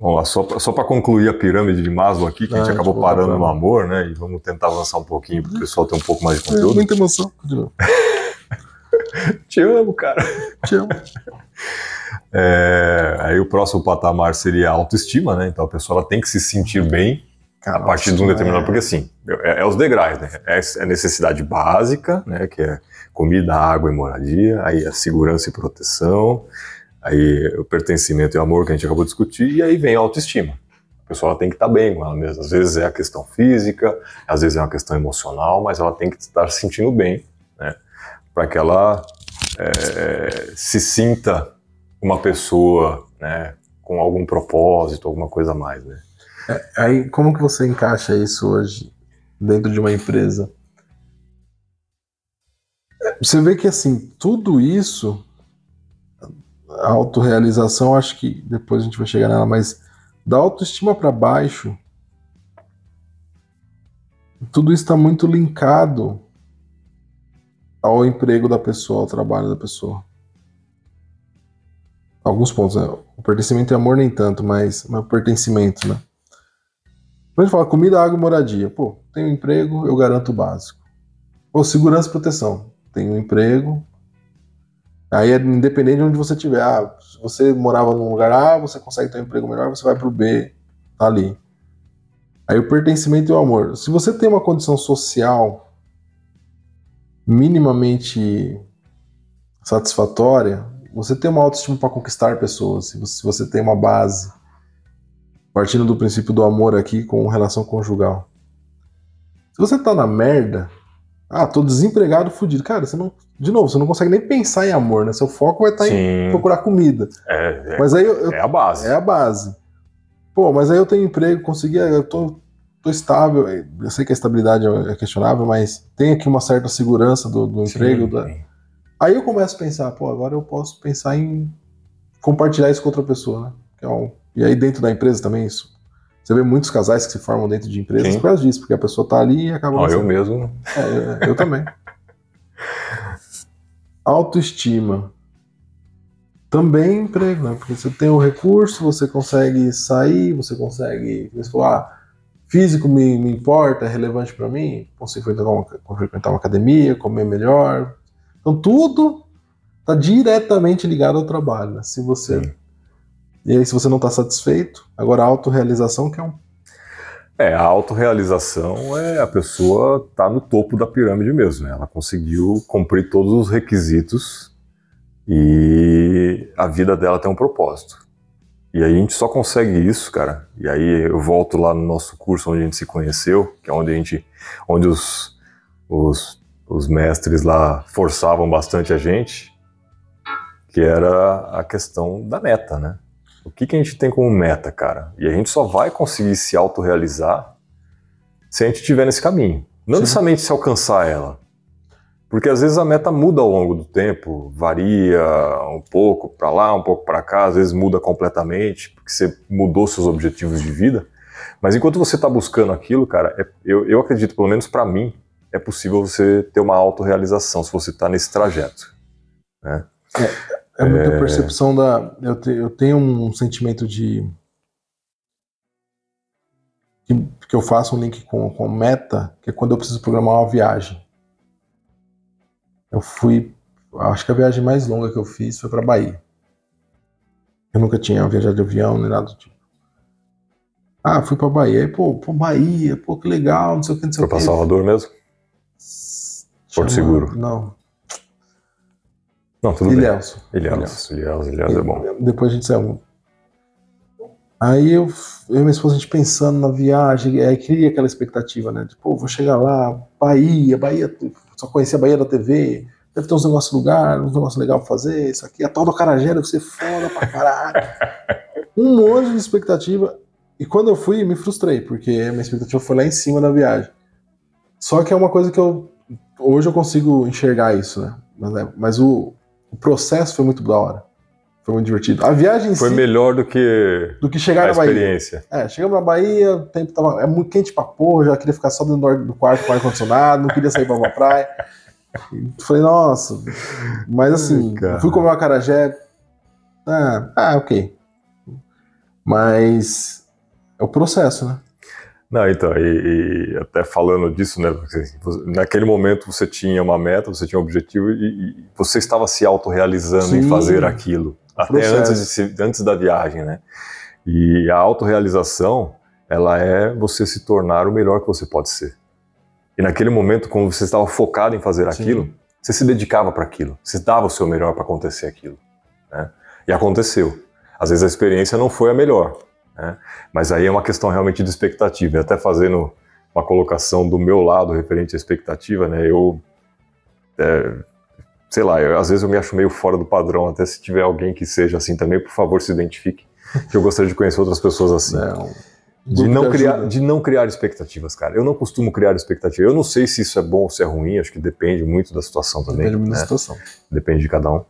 vamos lá, só, pra- só para concluir a pirâmide de Maslow aqui, que a Ah, gente a gente acabou volta parando no amor, né? E vamos tentar avançar um pouquinho para o pessoal ter um pouco mais de conteúdo. muita emoção. <laughs> Te amo, cara. Te amo. É, aí o próximo patamar seria a autoestima, né? Então a pessoa ela tem que se sentir bem Cara, a partir de um determinado. é- Porque assim, é, é os degraus, né? É a necessidade básica, né? Que é comida, água e moradia, aí a segurança e proteção, aí o pertencimento e o amor que a gente acabou de discutir, e aí vem a autoestima. A pessoa ela tem que estar bem com ela mesma. Às vezes é a questão física, às vezes é uma questão emocional, mas ela tem que estar se sentindo bem, né? Para que ela é, se sinta uma pessoa, né? Com algum propósito, alguma coisa a mais, né? Aí, como que você encaixa isso hoje dentro de uma empresa? Você vê que, assim, tudo isso, a autorrealização, acho que depois a gente vai chegar nela, mas da autoestima para baixo, tudo está muito linkado ao emprego da pessoa, ao trabalho da pessoa. Alguns pontos, né? O pertencimento e amor nem tanto, mas, mas o pertencimento, né? Quando a gente fala comida, água e moradia, pô, tenho um emprego, eu garanto o básico. Pô, segurança e proteção, tenho um emprego. Aí é independente de onde você estiver. Ah, se você morava num lugar A, você consegue ter um emprego melhor, você vai pro B, tá ali. Aí o pertencimento e o amor. Se você tem uma condição social minimamente satisfatória, você tem uma autoestima para conquistar pessoas. Se você, se você tem uma base partindo do princípio do amor aqui com relação conjugal. Se você tá na merda, ah, tô desempregado, fudido. Cara, você não. De novo, você não consegue nem pensar em amor, né? Seu foco vai estar em Sim, procurar comida. é, é, Mas aí eu, eu- é a base. é a base. Pô, mas aí eu tenho emprego, consegui, eu tô, tô estável. Eu sei que a estabilidade é questionável, mas tem aqui uma certa segurança do, do Sim, emprego. da- sim. Aí eu começo a pensar, pô, agora eu posso pensar em compartilhar isso com outra pessoa, né? É um- E aí dentro da empresa também isso. Você vê muitos casais que se formam dentro de empresas Sim. por causa disso, porque a pessoa tá ali e acaba. Ó, eu mesmo. É, eu, eu também. <laughs> Autoestima. Também emprego, né? Porque você tem o recurso, você consegue sair, você consegue. Você falou, ah, físico me, me importa, é relevante para mim, consigo frequentar uma, frequentar uma academia, comer melhor. Então tudo está diretamente ligado ao trabalho. né? Se você. Sim. E aí, se você não está satisfeito, agora a autorrealização, que é um. É, a autorrealização é a pessoa tá no topo da pirâmide mesmo, né? Ela conseguiu cumprir todos os requisitos e a vida dela tem um propósito. E aí a gente só consegue isso, cara. E aí eu volto lá no nosso curso onde a gente se conheceu, que é onde a gente, onde os, os, os mestres lá forçavam bastante a gente, que era a questão da meta, né? O que, que a gente tem como meta, cara? E a gente só vai conseguir se autorrealizar se a gente estiver nesse caminho. Não Sim. necessariamente se alcançar ela. Porque às vezes a meta muda ao longo do tempo, varia um pouco para lá, um pouco para cá, às vezes muda completamente, porque você mudou seus objetivos de vida. Mas enquanto você está buscando aquilo, cara, é- eu, eu acredito, pelo menos para mim, é possível você ter uma autorrealização se você está nesse trajeto. É muita é... percepção da. Eu, te, eu tenho um sentimento de. Que, que eu faço um link com, com meta, que é quando eu preciso programar uma viagem. Eu fui. Acho que a viagem mais longa que eu fiz foi para Bahia. Eu nunca tinha viajado de avião nem nada do tipo. Ah, fui pra Bahia. Aí, pô, pô, Bahia, pô, que legal, não sei o que, não sei Foi o que. pra Salvador mesmo? Porto Seguro? Não. Não, tudo Ilhéus. bem. Ilhéus. Ilhéus, Ilhéus é bom. Depois a gente saiu. Aí eu, eu e minha esposa, a gente pensando na viagem, aí cria aquela expectativa, né? Tipo, vou chegar lá, Bahia, Bahia, só conhecia a Bahia da TV, deve ter uns negócios lugar, uns negócios legais pra fazer, isso aqui, a tal do Carajé deve ser foda pra caralho. <laughs> um monte de expectativa. E quando eu fui, me frustrei, porque minha expectativa foi lá em cima da viagem. Só que é uma coisa que eu. Hoje eu consigo enxergar isso, né? Mas, é, mas o, o processo foi muito da hora. Foi muito divertido. A viagem Foi si, melhor do que, do que chegar a na Bahia. experiência. É, chegamos na Bahia, o tempo tava. É muito quente pra porra, já queria ficar só dentro do quarto com ar-condicionado, não queria sair pra uma praia. Falei, nossa. Mas assim, Ai, fui comer uma carajé. Ah, ah, ok. Mas é o processo, né? Não, então, e, e até falando disso, né? Porque, assim, naquele momento você tinha uma meta, você tinha um objetivo e, e você estava se autorrealizando em fazer aquilo. Até antes, de antes da viagem, né? E a autorrealização, ela é você se tornar o melhor que você pode ser. E naquele momento, como você estava focado em fazer Sim. aquilo, você se dedicava para aquilo, você dava o seu melhor para acontecer aquilo. Né? E aconteceu. Às vezes a experiência não foi a melhor, né? mas aí é uma questão realmente de expectativa. E até fazendo uma colocação do meu lado referente à expectativa, né? eu. É, sei lá, eu, às vezes eu me acho meio fora do padrão, até se tiver alguém que seja assim também, por favor, se identifique, que eu gostaria de conhecer outras pessoas assim. Não. De Grupo não, criar, ajuda. de não criar expectativas, cara. Eu não costumo criar expectativa. Eu não sei se isso é bom ou se é ruim, acho que depende muito da situação também. Depende muito da né? situação. Depende de cada um.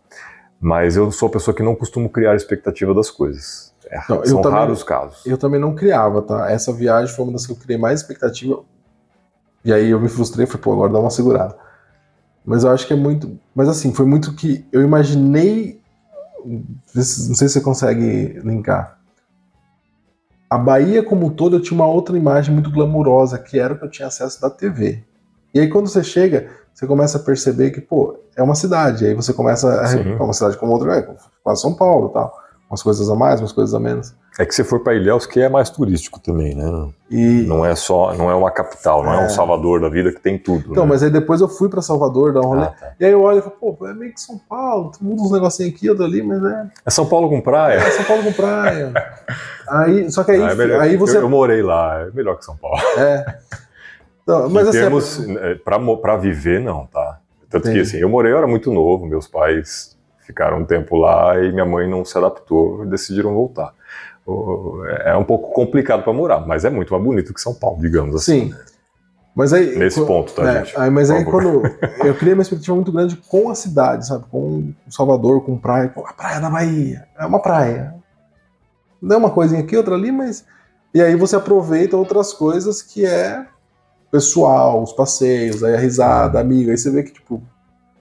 Mas eu sou a pessoa que não costumo criar expectativa das coisas. É, Não, eu são também- raros casos. Eu também não criava, tá? Essa viagem foi uma das que eu criei mais expectativa. E aí eu me frustrei, falei, pô, agora dá uma segurada. Mas eu acho que é muito. Mas assim, foi muito que eu imaginei. Não sei se você consegue linkar. A Bahia como um todo eu tinha uma outra imagem muito glamurosa, que era o que eu tinha acesso da TV. E aí quando você chega, você começa a perceber que, pô, é uma cidade. Aí você começa a. Sim. É uma cidade como outra, é, quase São Paulo e tal. Umas coisas a mais, umas coisas a menos. É que você for para Ilhéus, que é mais turístico também, né? E, Não é só, não é uma capital, não é, É. um Salvador da vida que tem tudo. Então, né? mas aí depois eu fui pra Salvador dar um rolê. Ah, tá. E aí eu olho e falo, pô, é meio que São Paulo, muda uns negocinhos aqui, outro ali, mas é, É São Paulo com praia? é São Paulo com praia. <laughs> aí, só que aí, Ah, é melhor- aí você. eu, eu morei lá, é melhor que São Paulo. É. Não, mas em assim, termos, é, pra, mo- pra viver, não, tá? Tanto que Entendi. assim, eu morei, eu era muito novo, meus pais ficaram um tempo lá e minha mãe não se adaptou e decidiram voltar. O- É um pouco complicado para morar, mas é muito mais bonito que São Paulo, digamos assim. sim. Mas aí. Nesse ponto, tá, é, gente? aí, mas aí quando. <laughs> Eu criei uma expectativa muito grande com a cidade, sabe? Com Salvador, com praia. Pô, a praia da Bahia. É uma praia. Não é uma coisinha aqui, outra ali, mas. E aí você aproveita outras coisas que é pessoal, os passeios, aí a risada, amigo. Aí você vê que, tipo,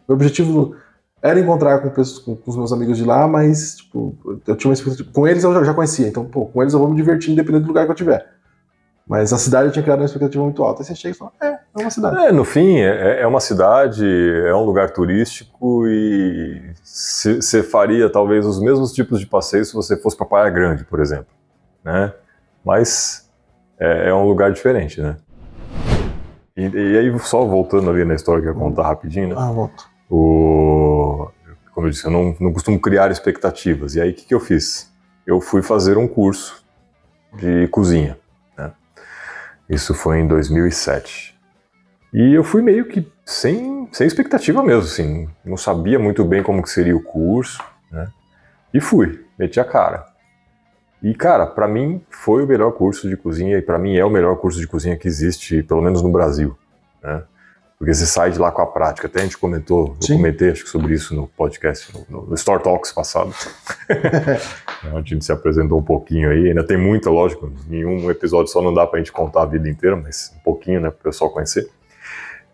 meu objetivo era encontrar com, pessoas, com, com os meus amigos de lá, mas, tipo, eu tinha uma expectativa. Com eles eu já, já conhecia, então, pô, com eles eu vou me divertir independente do lugar que eu tiver. Mas a cidade eu tinha criado uma expectativa muito alta. Aí você chega e fala, é, é uma cidade. É, no fim, é, é uma cidade, é um lugar turístico e você faria talvez os mesmos tipos de passeios se você fosse para Praia Grande, por exemplo, né? Mas é, é um lugar diferente, né? E, e aí, só voltando ali na história que eu ia contar rapidinho, né? Ah, volto. O, como eu disse, eu não, não costumo criar expectativas. E aí, o que, que eu fiz? Eu fui fazer um curso de cozinha. né? Isso foi em 2007. E eu fui meio que sem, sem expectativa mesmo, assim. Não sabia muito bem como que seria o curso, né? E fui, meti a cara. E, cara, pra mim foi o melhor curso de cozinha e pra mim é o melhor curso de cozinha que existe, pelo menos no Brasil, né? Porque você sai de lá com a prática. Até a gente comentou, eu Sim. comentei acho que sobre isso no podcast, no, no Store Talks passado. <laughs> a gente se apresentou um pouquinho aí. Ainda tem muita, lógico. Em um episódio só não dá pra gente contar a vida inteira, mas um pouquinho, né, pro pessoal conhecer.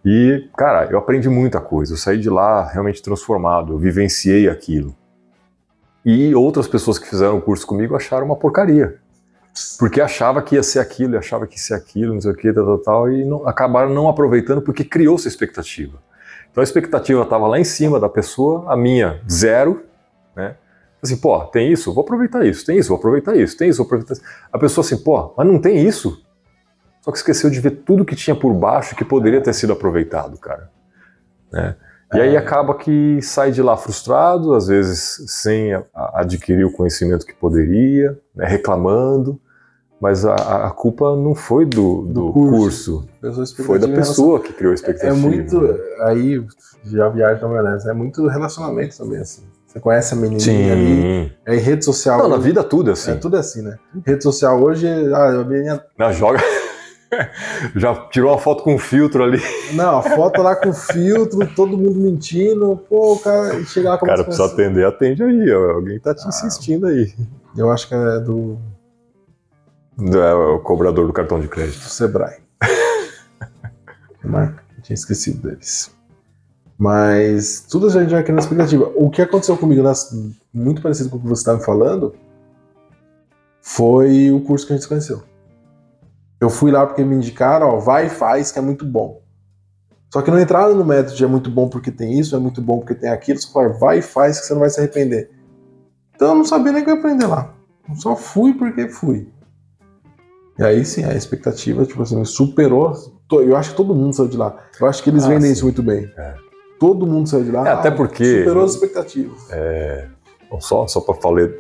E, cara, eu aprendi muita coisa. Eu saí de lá realmente transformado. Eu vivenciei aquilo. E outras pessoas que fizeram o curso comigo acharam uma porcaria. Porque achava que ia ser aquilo, achava que ia ser aquilo, não sei o que, tal, tal, tal, e não, acabaram não aproveitando porque criou-se expectativa. Então a expectativa estava lá em cima da pessoa, a minha zero, né? Assim, pô, tem isso, vou aproveitar isso, tem isso, vou aproveitar isso, tem isso, vou aproveitar isso. A pessoa assim, pô, mas não tem isso? Só que esqueceu de ver tudo que tinha por baixo que poderia ter sido aproveitado, cara. Né? E aí é. acaba que sai de lá frustrado, às vezes sem adquirir o conhecimento que poderia, né, reclamando, mas a, a, culpa não foi do, do, do curso, curso. foi da pessoa que criou a expectativa. É muito, né? aí já viagem também, né? é muito relacionamento também, assim. Você conhece a menininha ali. É rede social. Não, hoje, na vida tudo é assim. É tudo assim, né? Rede social hoje, ah, a menina. Não, joga. <laughs> Já tirou uma foto com filtro ali. Não, a foto lá com filtro, todo mundo mentindo. Pô, o cara chega lá com Cara, precisa assim. atender, atende aí. Alguém tá te ah, insistindo aí. Eu acho que é do. É o cobrador do cartão de crédito. Do Sebrae. <laughs> Mas, tinha esquecido deles. Mas tudo a gente aqui na expectativa. O que aconteceu comigo, muito parecido com o que você estava falando, foi o curso que a gente se conheceu. Eu fui lá porque me indicaram, ó, vai e faz, que é muito bom. Só que não entraram no método de é muito bom porque tem isso, é muito bom porque tem aquilo, só falaram, vai e faz que você não vai se arrepender. Então eu não sabia nem que eu ia aprender lá. Eu só fui porque fui. E aí sim, a expectativa, tipo assim, superou. Eu acho que todo mundo saiu de lá. Eu acho que eles ah, vendem sim. isso muito bem. É. Todo mundo saiu de lá. É, até porque. Superou as expectativas. É, só só para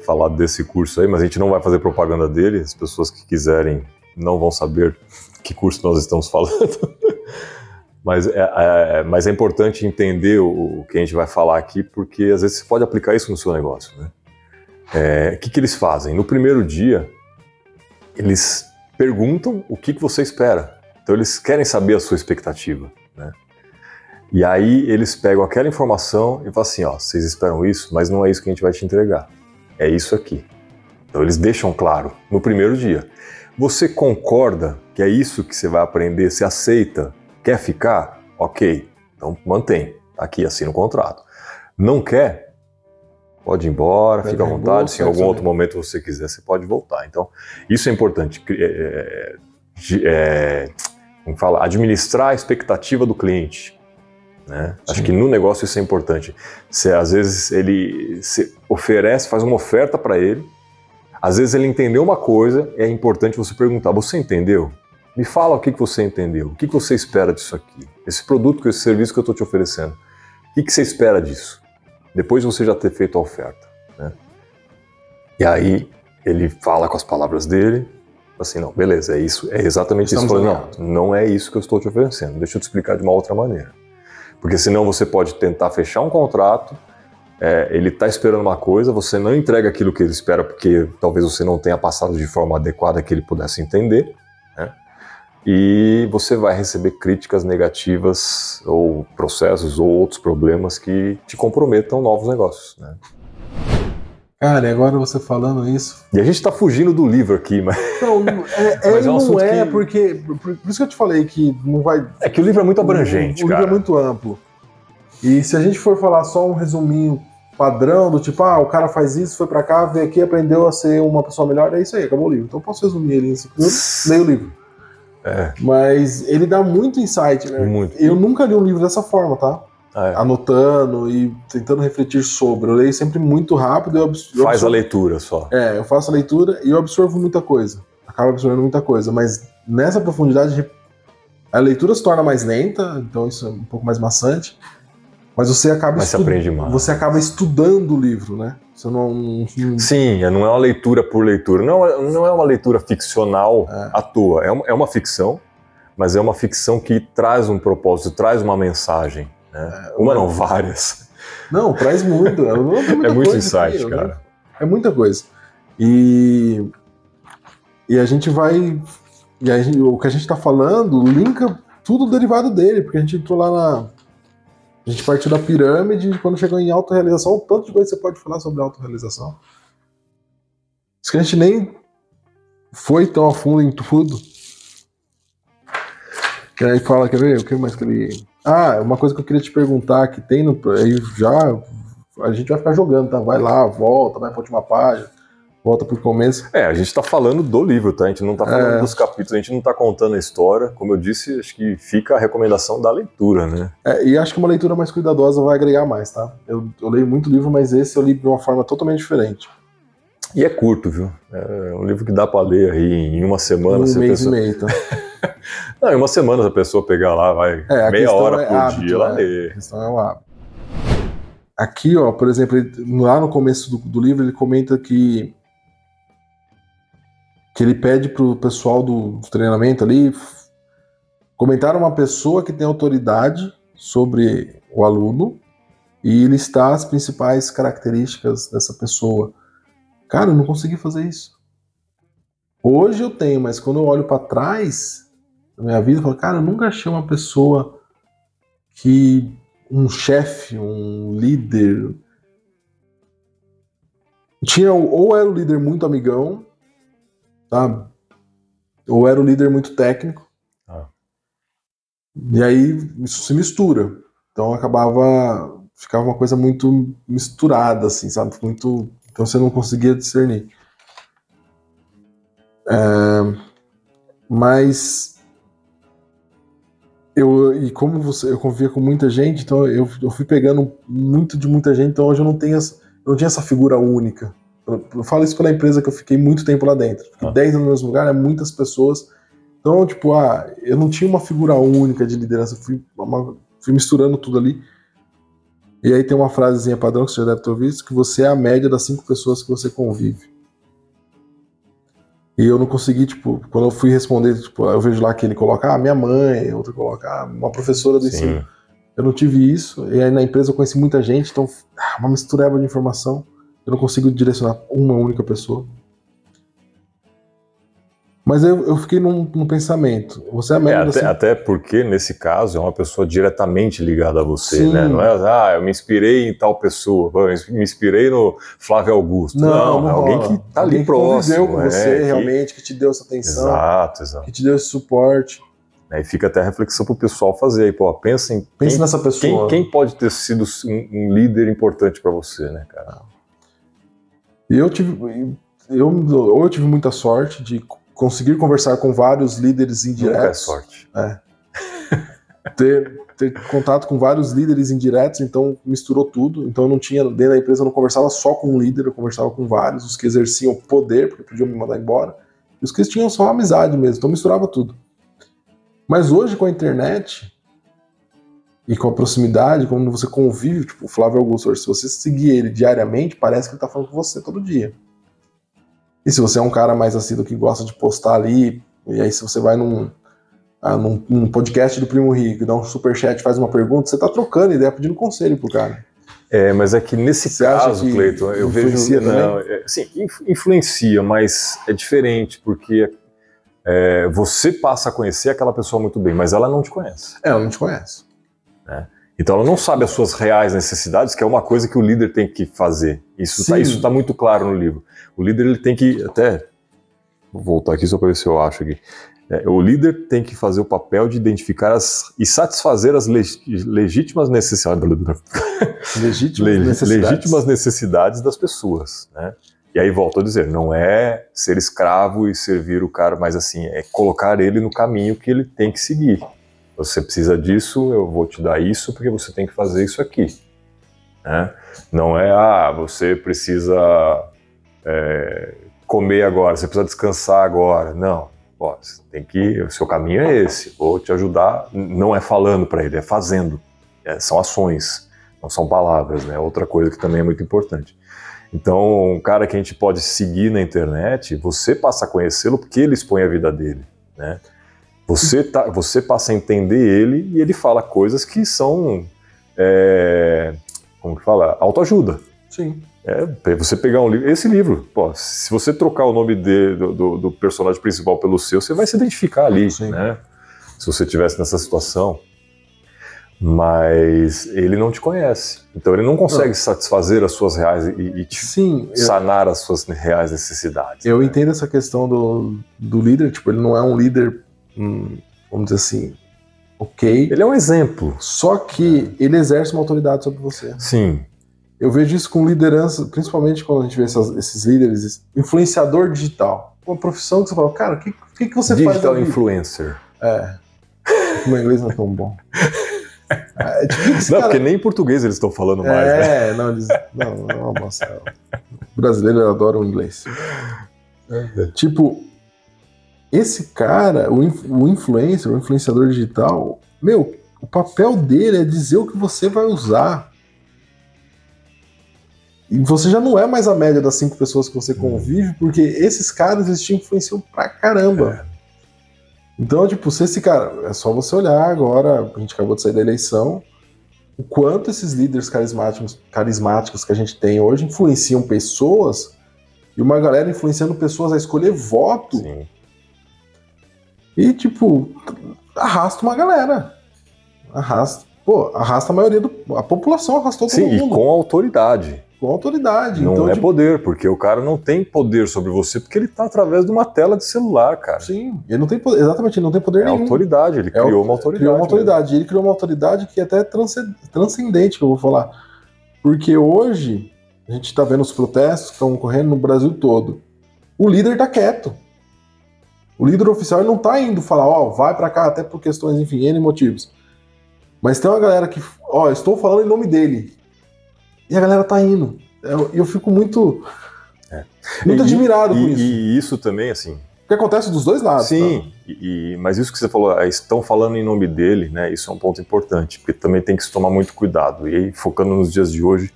falar desse curso aí, mas a gente não vai fazer propaganda dele. As pessoas que quiserem não vão saber que curso nós estamos falando. <laughs> mas, é, é, mas é importante entender o, o, que a gente vai falar aqui, porque às vezes você pode aplicar isso no seu negócio. Né? É, o que, que eles fazem? No primeiro dia, eles perguntam o que, que você espera. Então, eles querem saber a sua expectativa. Né? E aí, eles pegam aquela informação e falam assim: ó, vocês esperam isso, mas não é isso que a gente vai te entregar. É isso aqui. Então, eles deixam claro no primeiro dia. Você concorda que é isso que você vai aprender? Você aceita? Quer ficar? Ok, então mantém. Aqui assina o contrato. Não quer? Pode ir embora, fica à vontade. Se em algum outro momento você quiser, você pode voltar. Então, isso é importante. É, é, como fala, administrar a expectativa do cliente. Né? Acho que no negócio isso é importante. Você, às vezes ele oferece, faz uma oferta para ele, às vezes ele entendeu uma coisa, é importante você perguntar: você entendeu? Me fala o que, que você entendeu, o que, que você espera disso aqui, esse produto, esse serviço que eu estou te oferecendo. O que, que você espera disso? Depois de você já ter feito a oferta. Né? E aí ele fala com as palavras dele, assim, não, beleza, é isso, é exatamente Estamos isso. Falo, não, não é isso que eu estou te oferecendo, deixa eu te explicar de uma outra maneira. Porque senão você pode tentar fechar um contrato é, ele está esperando uma coisa, você não entrega aquilo que ele espera porque talvez você não tenha passado de forma adequada que ele pudesse entender, né? e você vai receber críticas negativas ou processos ou outros problemas que te comprometam novos negócios. Né? Cara, e agora você falando isso. E a gente está fugindo do livro aqui, mas. Não, <laughs> é, é, mas é um não é, que... porque. Por, por, isso que eu te falei que não vai. É que o livro é muito abrangente. O, o livro é muito amplo. E se a gente for falar só um resuminho padrão do tipo, ah, o cara faz isso, foi para cá, veio aqui, aprendeu a ser uma pessoa melhor, é isso aí, acabou o livro. Então eu posso resumir ele em 5 minutos, leio o livro. É. Mas ele dá muito insight, né? Muito. Eu nunca li um livro dessa forma, tá? Ah, é. Anotando e tentando refletir sobre. Eu leio sempre muito rápido. Eu absorvo, Faz a leitura só. É, eu faço a leitura e eu absorvo muita coisa. Acabo absorvendo muita coisa. Mas nessa profundidade, a leitura se torna mais lenta, então isso é um pouco mais maçante. Mas você acaba Mas estu... Você acaba estudando o livro, né? Você não, Sim, não é uma leitura por leitura. Não, é, não é uma leitura ficcional é. à toa. É uma, é uma ficção, mas é uma ficção que traz um propósito, traz uma mensagem. Né? É, uma não, várias. Não, traz muito. é <laughs> muito insight, aqui, cara. É muita coisa. E, e a gente vai. E gente, o que a gente está falando linka tudo derivado dele, porque a gente entrou lá na a gente partiu da pirâmide e quando chegou em autorrealização, o tanto de coisa que você pode falar sobre autorrealização. Isso que a gente nem foi tão a fundo em tudo. Que aí fala, quer ver? O que mais que ele. Ah, uma coisa que eu queria te perguntar que tem no. Aí já a gente vai ficar jogando, tá? Vai lá, volta, vai pra última página, volta pro começo. É, a gente está falando do livro, tá? A gente não está falando É. dos capítulos, a gente não está contando a história. Como eu disse, acho que fica a recomendação da leitura, né? É, e acho que uma leitura mais cuidadosa vai agregar mais, tá? Eu, eu leio muito livro, mas esse eu li de uma forma totalmente diferente. E é curto, viu? É um livro que dá para ler aí em uma semana. um se mês pessoa... e meio, tá? <laughs> Não, em uma semana se a pessoa pegar lá, vai É, meia hora é por hábito, dia, ela né? lê. A questão é o hábito. Aqui, ó, por exemplo, ele- lá no começo do, do livro, ele comenta que que ele pede pro pessoal do, treinamento ali comentar uma pessoa que tem autoridade sobre o aluno e listar as principais características dessa pessoa. Cara, eu não consegui fazer isso. Hoje eu tenho, mas quando eu olho para trás da minha vida, eu falo, cara, eu nunca achei uma pessoa que um chefe, um líder. Tinha, ou era o líder muito amigão, sabe? Ou era o líder muito técnico. Ah. E aí isso se mistura. Então acabava. Ficava uma coisa muito misturada, assim, sabe? Muito. Então você não conseguia discernir. É, mas eu e como você eu convivia com muita gente, então eu, eu fui pegando muito de muita gente, então hoje eu não tenho essa, eu não tinha essa figura única. Eu, falo isso pela empresa que eu fiquei muito tempo lá dentro. Fiquei Ah. 10 anos no mesmo lugar, é muitas pessoas. Então, tipo, ah, eu não tinha uma figura única de liderança, fui, uma- fui misturando tudo ali. E aí tem uma frasezinha padrão que você já deve ter ouvido, que você é a média das cinco pessoas que você convive. E eu não consegui, tipo, quando eu fui responder, tipo, eu vejo lá que ele coloca, ah, minha mãe, outro coloca, ah, uma professora do ensino. Eu não tive isso, e aí na empresa eu conheci muita gente, então, ah, uma mistureba de informação. Eu não consigo direcionar uma única pessoa. Mas eu, eu fiquei num, num pensamento. Você é a É, até, cinco- até porque, nesse caso, é uma pessoa diretamente ligada a você, Sim. né? Não é, ah, eu me inspirei em tal pessoa, eu me inspirei no Flávio Augusto. Não, é alguém rola. que tá Alguém ali que próximo. com é, você, que- realmente, que te deu essa atenção, Exato, exato. que te deu esse suporte. Aí fica até a reflexão pro pessoal fazer aí, pô, pensa em Pense quem, nessa pessoa. quem, quem pode ter sido um, um líder importante para você, né, cara? E eu tive, eu, ou eu tive muita sorte de conseguir conversar com vários líderes Nunca é indiretos. sorte. <laughs> ter, ter contato com vários líderes indiretos, então misturou tudo. Então eu não tinha, dentro da empresa, eu não conversava só com um líder, eu conversava com vários, os que exerciam poder, porque podiam me mandar embora, e os que tinham só amizade mesmo, então misturava tudo. Mas hoje, com a internet e com a proximidade, quando você convive, tipo, o Flávio Augusto, hoje, se você seguir ele diariamente, parece que ele tá falando com você todo dia. E se você é um cara mais assíduo que gosta de postar ali, e aí se você vai num, ah, num, num podcast do Primo Rico, dá um superchat, faz uma pergunta, você tá trocando ideia, pedindo conselho pro cara. É, mas é que nesse Você caso, que Cleiton, eu vejo. influencia Não, é, sim, inf- influencia, mas é diferente, porque é, você passa a conhecer aquela pessoa muito bem, mas ela não te conhece. É, ela não te conhece. Então ela não sabe as suas reais necessidades, que é uma coisa que o líder tem que fazer. Isso está tá muito claro no livro. O líder ele tem que até vou voltar aqui só para ver se eu acho aqui. É, o líder tem que fazer o papel de identificar as, e satisfazer as leg- legítimas necessidades, <laughs> Legítimas le- necessidades. legítimas necessidades das pessoas, né? E aí volto a dizer, não é ser escravo e servir o cara, mas assim, é colocar ele no caminho que ele tem que seguir. Você precisa disso, eu vou te dar isso porque você tem que fazer isso aqui. Né? Não é, ah, você precisa é, comer agora, você precisa descansar agora. Não. Ó, você tem que, o seu caminho é esse. Vou te ajudar. Não é falando para ele, é fazendo. É, são ações, não são palavras, né? Outra coisa que também é muito importante. Então, um cara que a gente pode seguir na internet, você passa a conhecê-lo porque ele expõe a vida dele, né? Você, tá, você passa a entender ele e ele fala coisas que são, é, como que fala, autoajuda. Sim. É, você pegar um livro, esse livro, pô, se você trocar o nome de- do, do- do personagem principal pelo seu, você vai se identificar ali, Sim. né? Se você estivesse nessa situação. Mas ele não te conhece. Então ele não consegue satisfazer as suas reais e, e te Sim, eu, sanar as suas reais necessidades. eu né? entendo essa questão do, do líder, tipo, ele não é um líder, hum, vamos dizer assim, ok, Ele é um exemplo. só que ele exerce uma autoridade sobre você. Sim. eu vejo isso com liderança, principalmente quando a gente vê essas, esses líderes, influenciador digital. Uma profissão que você fala, cara, o que, que, que você Digital faz? vida? influencer. É. <laughs> Meu inglês não é tão bom. <laughs> É, tipo, Não, cara- porque nem em português eles estão falando mais, né? É, não, eles. Não, não, nossa. O brasileiro adora o inglês. Tipo, esse cara, o, o influencer, o influenciador digital, meu, o papel dele é dizer o que você vai usar. E você já não é mais a média das cinco pessoas que você convive, porque esses caras eles te influenciam pra caramba. Então, tipo, se esse cara. É só você olhar agora, a gente acabou de sair da eleição, o quanto esses líderes carismáticos, carismáticos que a gente tem hoje influenciam pessoas e uma galera influenciando pessoas a escolher voto Sim. E, tipo, arrasta uma galera. Arrasta. Pô, arrasta a maioria do. A população arrastou todo Sim, e mundo. com autoridade. Com autoridade. Não então, é tipo, poder, porque o cara não tem poder sobre você porque ele tá através de uma tela de celular, cara. Sim, ele não tem poder. Exatamente, ele não tem poder É nenhum. autoridade, ele É o- criou uma autoridade. criou uma mesmo. autoridade. E ele criou uma autoridade que é até transce- transcendente, que eu vou falar. Porque hoje, a gente está vendo os protestos que estão ocorrendo no Brasil todo. O líder tá quieto. O líder oficial não tá indo falar, ó, vai para cá, até por questões, enfim, N motivos. Mas tem uma galera que, ó, estou falando em nome dele. E a galera tá indo. Eu, eu fico muito. Muito É. E- admirado e, com isso. E isso também, assim. Porque acontece dos dois lados. tá? Sim, e, e- mas isso que você falou, ah, estão falando em nome dele, né? Isso é um ponto importante, porque também tem que se tomar muito cuidado. E aí, focando nos dias de hoje,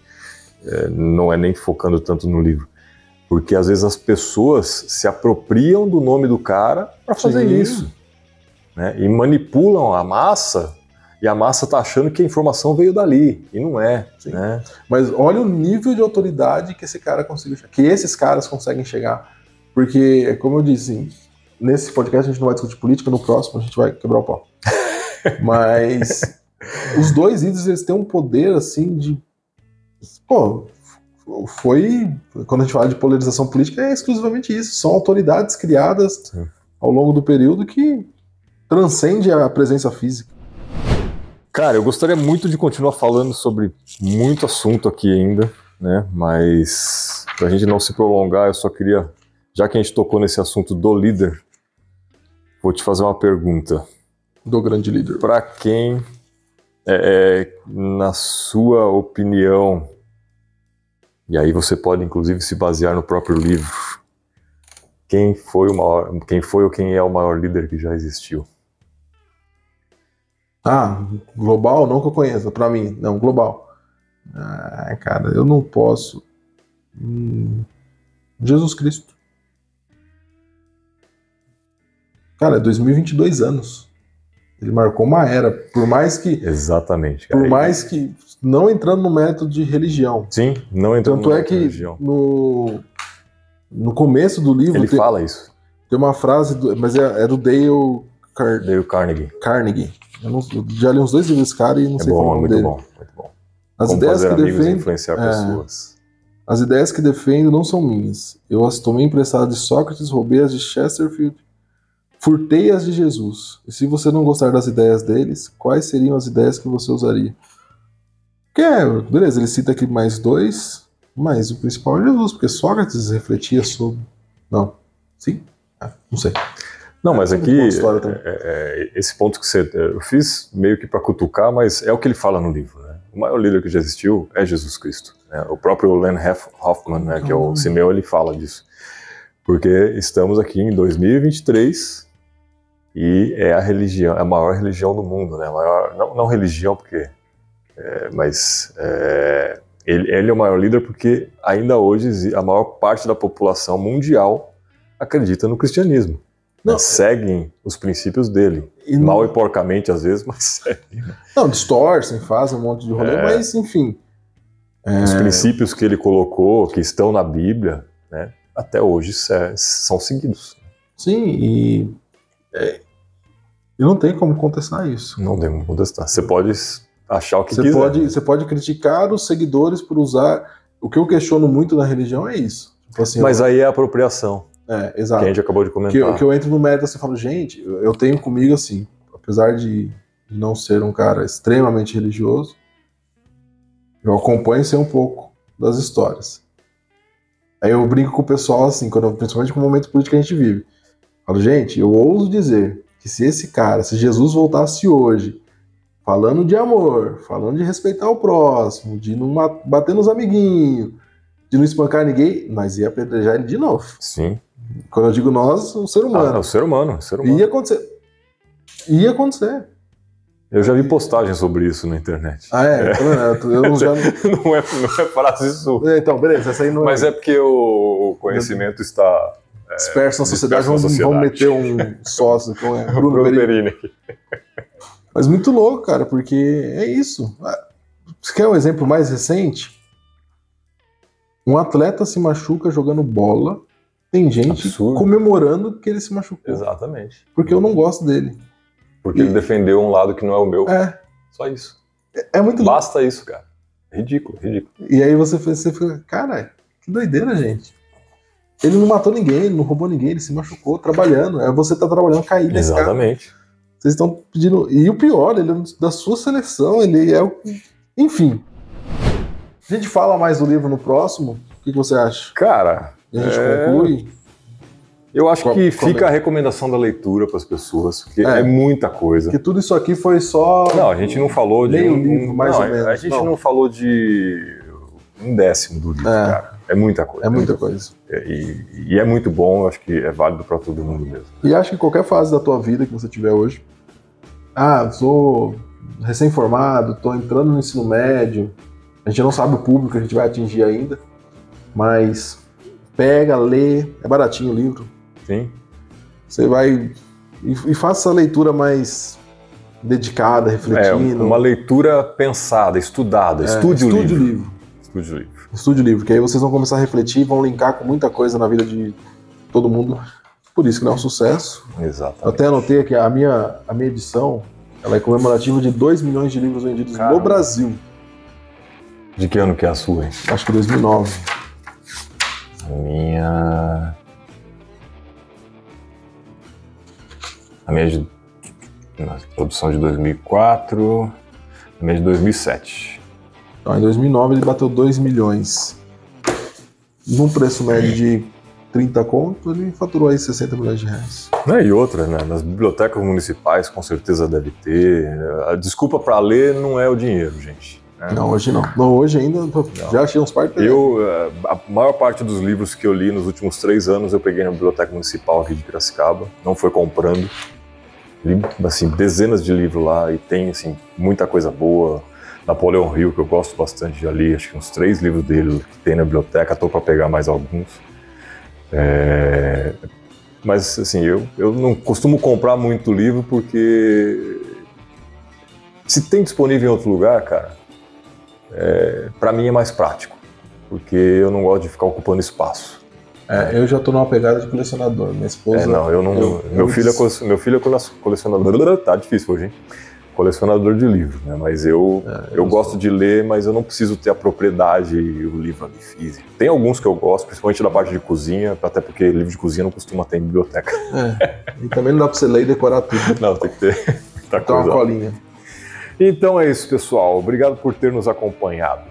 é, não é nem focando tanto no livro. Porque às vezes as pessoas se apropriam do nome do cara para fazer Sim. isso. Né? E manipulam a massa, e a massa tá achando que a informação veio dali. E não é. Sim. Né? Mas olha o nível de autoridade que esse cara conseguiu chegar, que esses caras conseguem chegar. Porque, como eu disse, nesse podcast a gente não vai discutir política, no próximo a gente vai quebrar o pau. <laughs> Mas os dois ídolos eles têm um poder assim de. Pô, foi. Quando a gente fala de polarização política, é exclusivamente isso. São autoridades criadas Sim. ao longo do período que transcende a presença física. Cara, eu gostaria muito de continuar falando sobre muito assunto aqui ainda, né? Mas pra gente não se prolongar, eu só queria, já que a gente tocou nesse assunto do líder, vou te fazer uma pergunta. Do grande líder. Para quem, é, é, na sua opinião, e aí você pode inclusive se basear no próprio livro, quem foi o maior, quem foi ou quem é o maior líder que já existiu? Ah, global? Não que eu conheça, pra mim, não, global. Ah, cara, eu não posso. Hum, Jesus Cristo. Cara, 2022 anos. Ele marcou uma era, por mais que, Exatamente. cara. por mais que não entrando no método de religião. Sim, não entrou Tanto na é que religião. no no começo do livro Ele tem, fala isso, tem uma frase, do- mas é, é do Dale Car- Dale Carnegie. Carnegie. Eu, não- eu já li uns dois livros desse cara e não É sei bom, o é nome muito dele. bom, muito bom. As Como ideias que defende influenciar é. pessoas. As ideias que defendo não são minhas. Eu as tomei emprestadas de Sócrates, roubei as de Chesterfield, furtei as de Jesus. E se você não gostar das ideias deles, quais seriam as ideias que você usaria? Que é, beleza, ele cita aqui mais dois, mas o principal é Jesus, porque Sócrates refletia sobre. Não. Sim? Ah, não sei. Não, mas Tem aqui, também. é, é, esse ponto que você. Eu fiz meio que para cutucar, mas é o que ele fala no livro. Né? O maior líder que já existiu é Jesus Cristo. né? O próprio Len Hoff- Hoffman, né, que é o Ah. Simeão, ele fala disso. Porque estamos aqui em 2023 e é a religião, é a maior religião do mundo, né? A maior, não, não religião, porque. É, mas é, ele, ele é o maior líder porque ainda hoje a maior parte da população mundial acredita no cristianismo. né? Não. Seguem os princípios dele. E Mal e não, porcamente, às vezes, <laughs> mas seguem. não, distorcem, fazem um monte de rolê, É. mas enfim. É, Os princípios que ele colocou, que estão na Bíblia, né, até hoje são seguidos. sim, e. É, e não tem como contestar isso. Não tem como contestar. Você pode achar o que Você quiser. pode, você pode criticar os seguidores por usar. O que eu questiono muito na religião é isso. Tipo assim, Mas aí é apropriação, é, que a exato. gente acabou de Que, comentar. eu- que eu entro no mérito assim e falo, gente, eu tenho comigo assim, apesar de não ser um cara extremamente religioso, eu acompanho ser um pouco. das histórias. Aí eu brinco com o pessoal assim, quando, principalmente com o momento político que a gente vive. Falo, gente, eu ouso dizer que se esse cara, se Jesus voltasse hoje, falando de amor, falando de respeitar o próximo, de não bater nos amiguinhos, de não espancar ninguém, nós ia apedrejar ele de novo. Sim. Quando eu digo nós, o ser humano. Ah, o ser humano, o ser humano. Ia acontecer. Ia acontecer. Eu já vi postagens sobre isso na internet. Ah, é? é. Eu não, já... <laughs> não, é, não é frase sua. É, então, beleza, essa aí não é. Mas é porque o conhecimento está. É, disperso na sociedade, vamos, vamos meter um sócio com é, <laughs> Bruno, Bruno Perini. Mas muito louco, cara, porque é isso. Ah, você quer um exemplo mais recente? Um atleta se machuca jogando bola, tem gente Absurdo. comemorando que ele se machucou. Exatamente. Porque eu não gosto dele. Porque e... ele defendeu um lado que não é o meu. É. Só isso. É, é muito Basta isso, cara. Ridículo, ridículo. E aí você, você fica, cara, que doideira, gente. Ele não matou ninguém, ele não roubou ninguém, ele se machucou trabalhando. É você tá trabalhando, cair nesse Exatamente. Vocês estão pedindo. E o pior, ele é da sua seleção, ele é o. Enfim. A gente fala mais do livro no próximo. O que, que você acha? Cara. A gente é... conclui. Eu acho que fica a recomendação da leitura para as pessoas, porque é, é, muita coisa. Porque tudo isso aqui foi só. Não, a gente não falou de. Meio um, livro, mais não, ou menos. A gente não. não. falou de um décimo do livro, é. cara. É muita coisa. É muita coisa. E, e, é muito bom, acho que é válido para todo mundo mesmo. E acho que qualquer fase da tua vida que você tiver hoje, ah, sou recém-formado, estou entrando no ensino médio, a gente não sabe o público que a gente vai atingir ainda, mas pega, lê, é baratinho o livro, Sim. Você vai e, e faça essa leitura mais dedicada, refletindo. É, uma leitura pensada, estudada. É, estude, o livro. livro. Estude o livro. Estude o livro, que aí vocês vão começar a refletir e vão linkar com muita coisa na vida de todo mundo. Por isso que não é um sucesso. Exatamente. Eu até anotei que a minha, a minha edição ela é comemorativa de 2 milhões de livros vendidos Caramba. no Brasil. De que ano que é a sua, hein? Acho que 2009. A minha. a minha de na produção de 2004, a minha de 2007. Então, em 2009 ele bateu 2 milhões. Num preço médio de 30 conto, ele faturou aí 60 milhões de reais. É, e outra, né? Nas bibliotecas municipais com certeza deve ter. A desculpa para ler não é o dinheiro, gente. Né? Não, hoje não. Não, hoje ainda não. já achei uns par Eu, eh, a maior parte dos livros que eu li nos últimos três anos eu peguei na biblioteca municipal aqui de Piracicaba. Não foi comprando li assim, dezenas de livros lá e tem assim, muita coisa boa. Napoleão Hill, que eu gosto bastante, já li acho que uns três livros dele que tem na biblioteca, estou para pegar mais alguns. É... Mas assim, eu, eu não costumo comprar muito livro porque se tem disponível em outro lugar, cara, é... para mim é mais prático, porque eu não gosto de ficar ocupando espaço. É, eu já tô numa pegada de colecionador. Minha esposa. É, não, eu não. Eu, meu, eu filho é, meu filho é colecionador. <laughs> Tá difícil hoje, hein? Colecionador de livro, né? Mas eu, é, eu, eu gosto de ler, mas eu não preciso ter a propriedade e o livro ali físico. Tem alguns que eu gosto, principalmente da parte de cozinha, até porque livro de cozinha não costuma ter em biblioteca. É. E também não dá pra você ler e decorar tudo. Não, tem que ter. <laughs> Tá então, uma colinha. Então é isso, pessoal. Obrigado por ter nos acompanhado.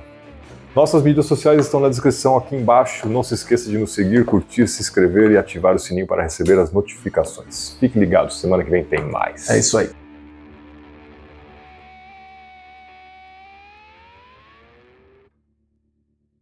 Nossas mídias sociais estão na descrição aqui embaixo. Não se esqueça de nos seguir, curtir, se inscrever e ativar o sininho para receber as notificações. Fique ligado, semana que vem tem mais. É isso aí.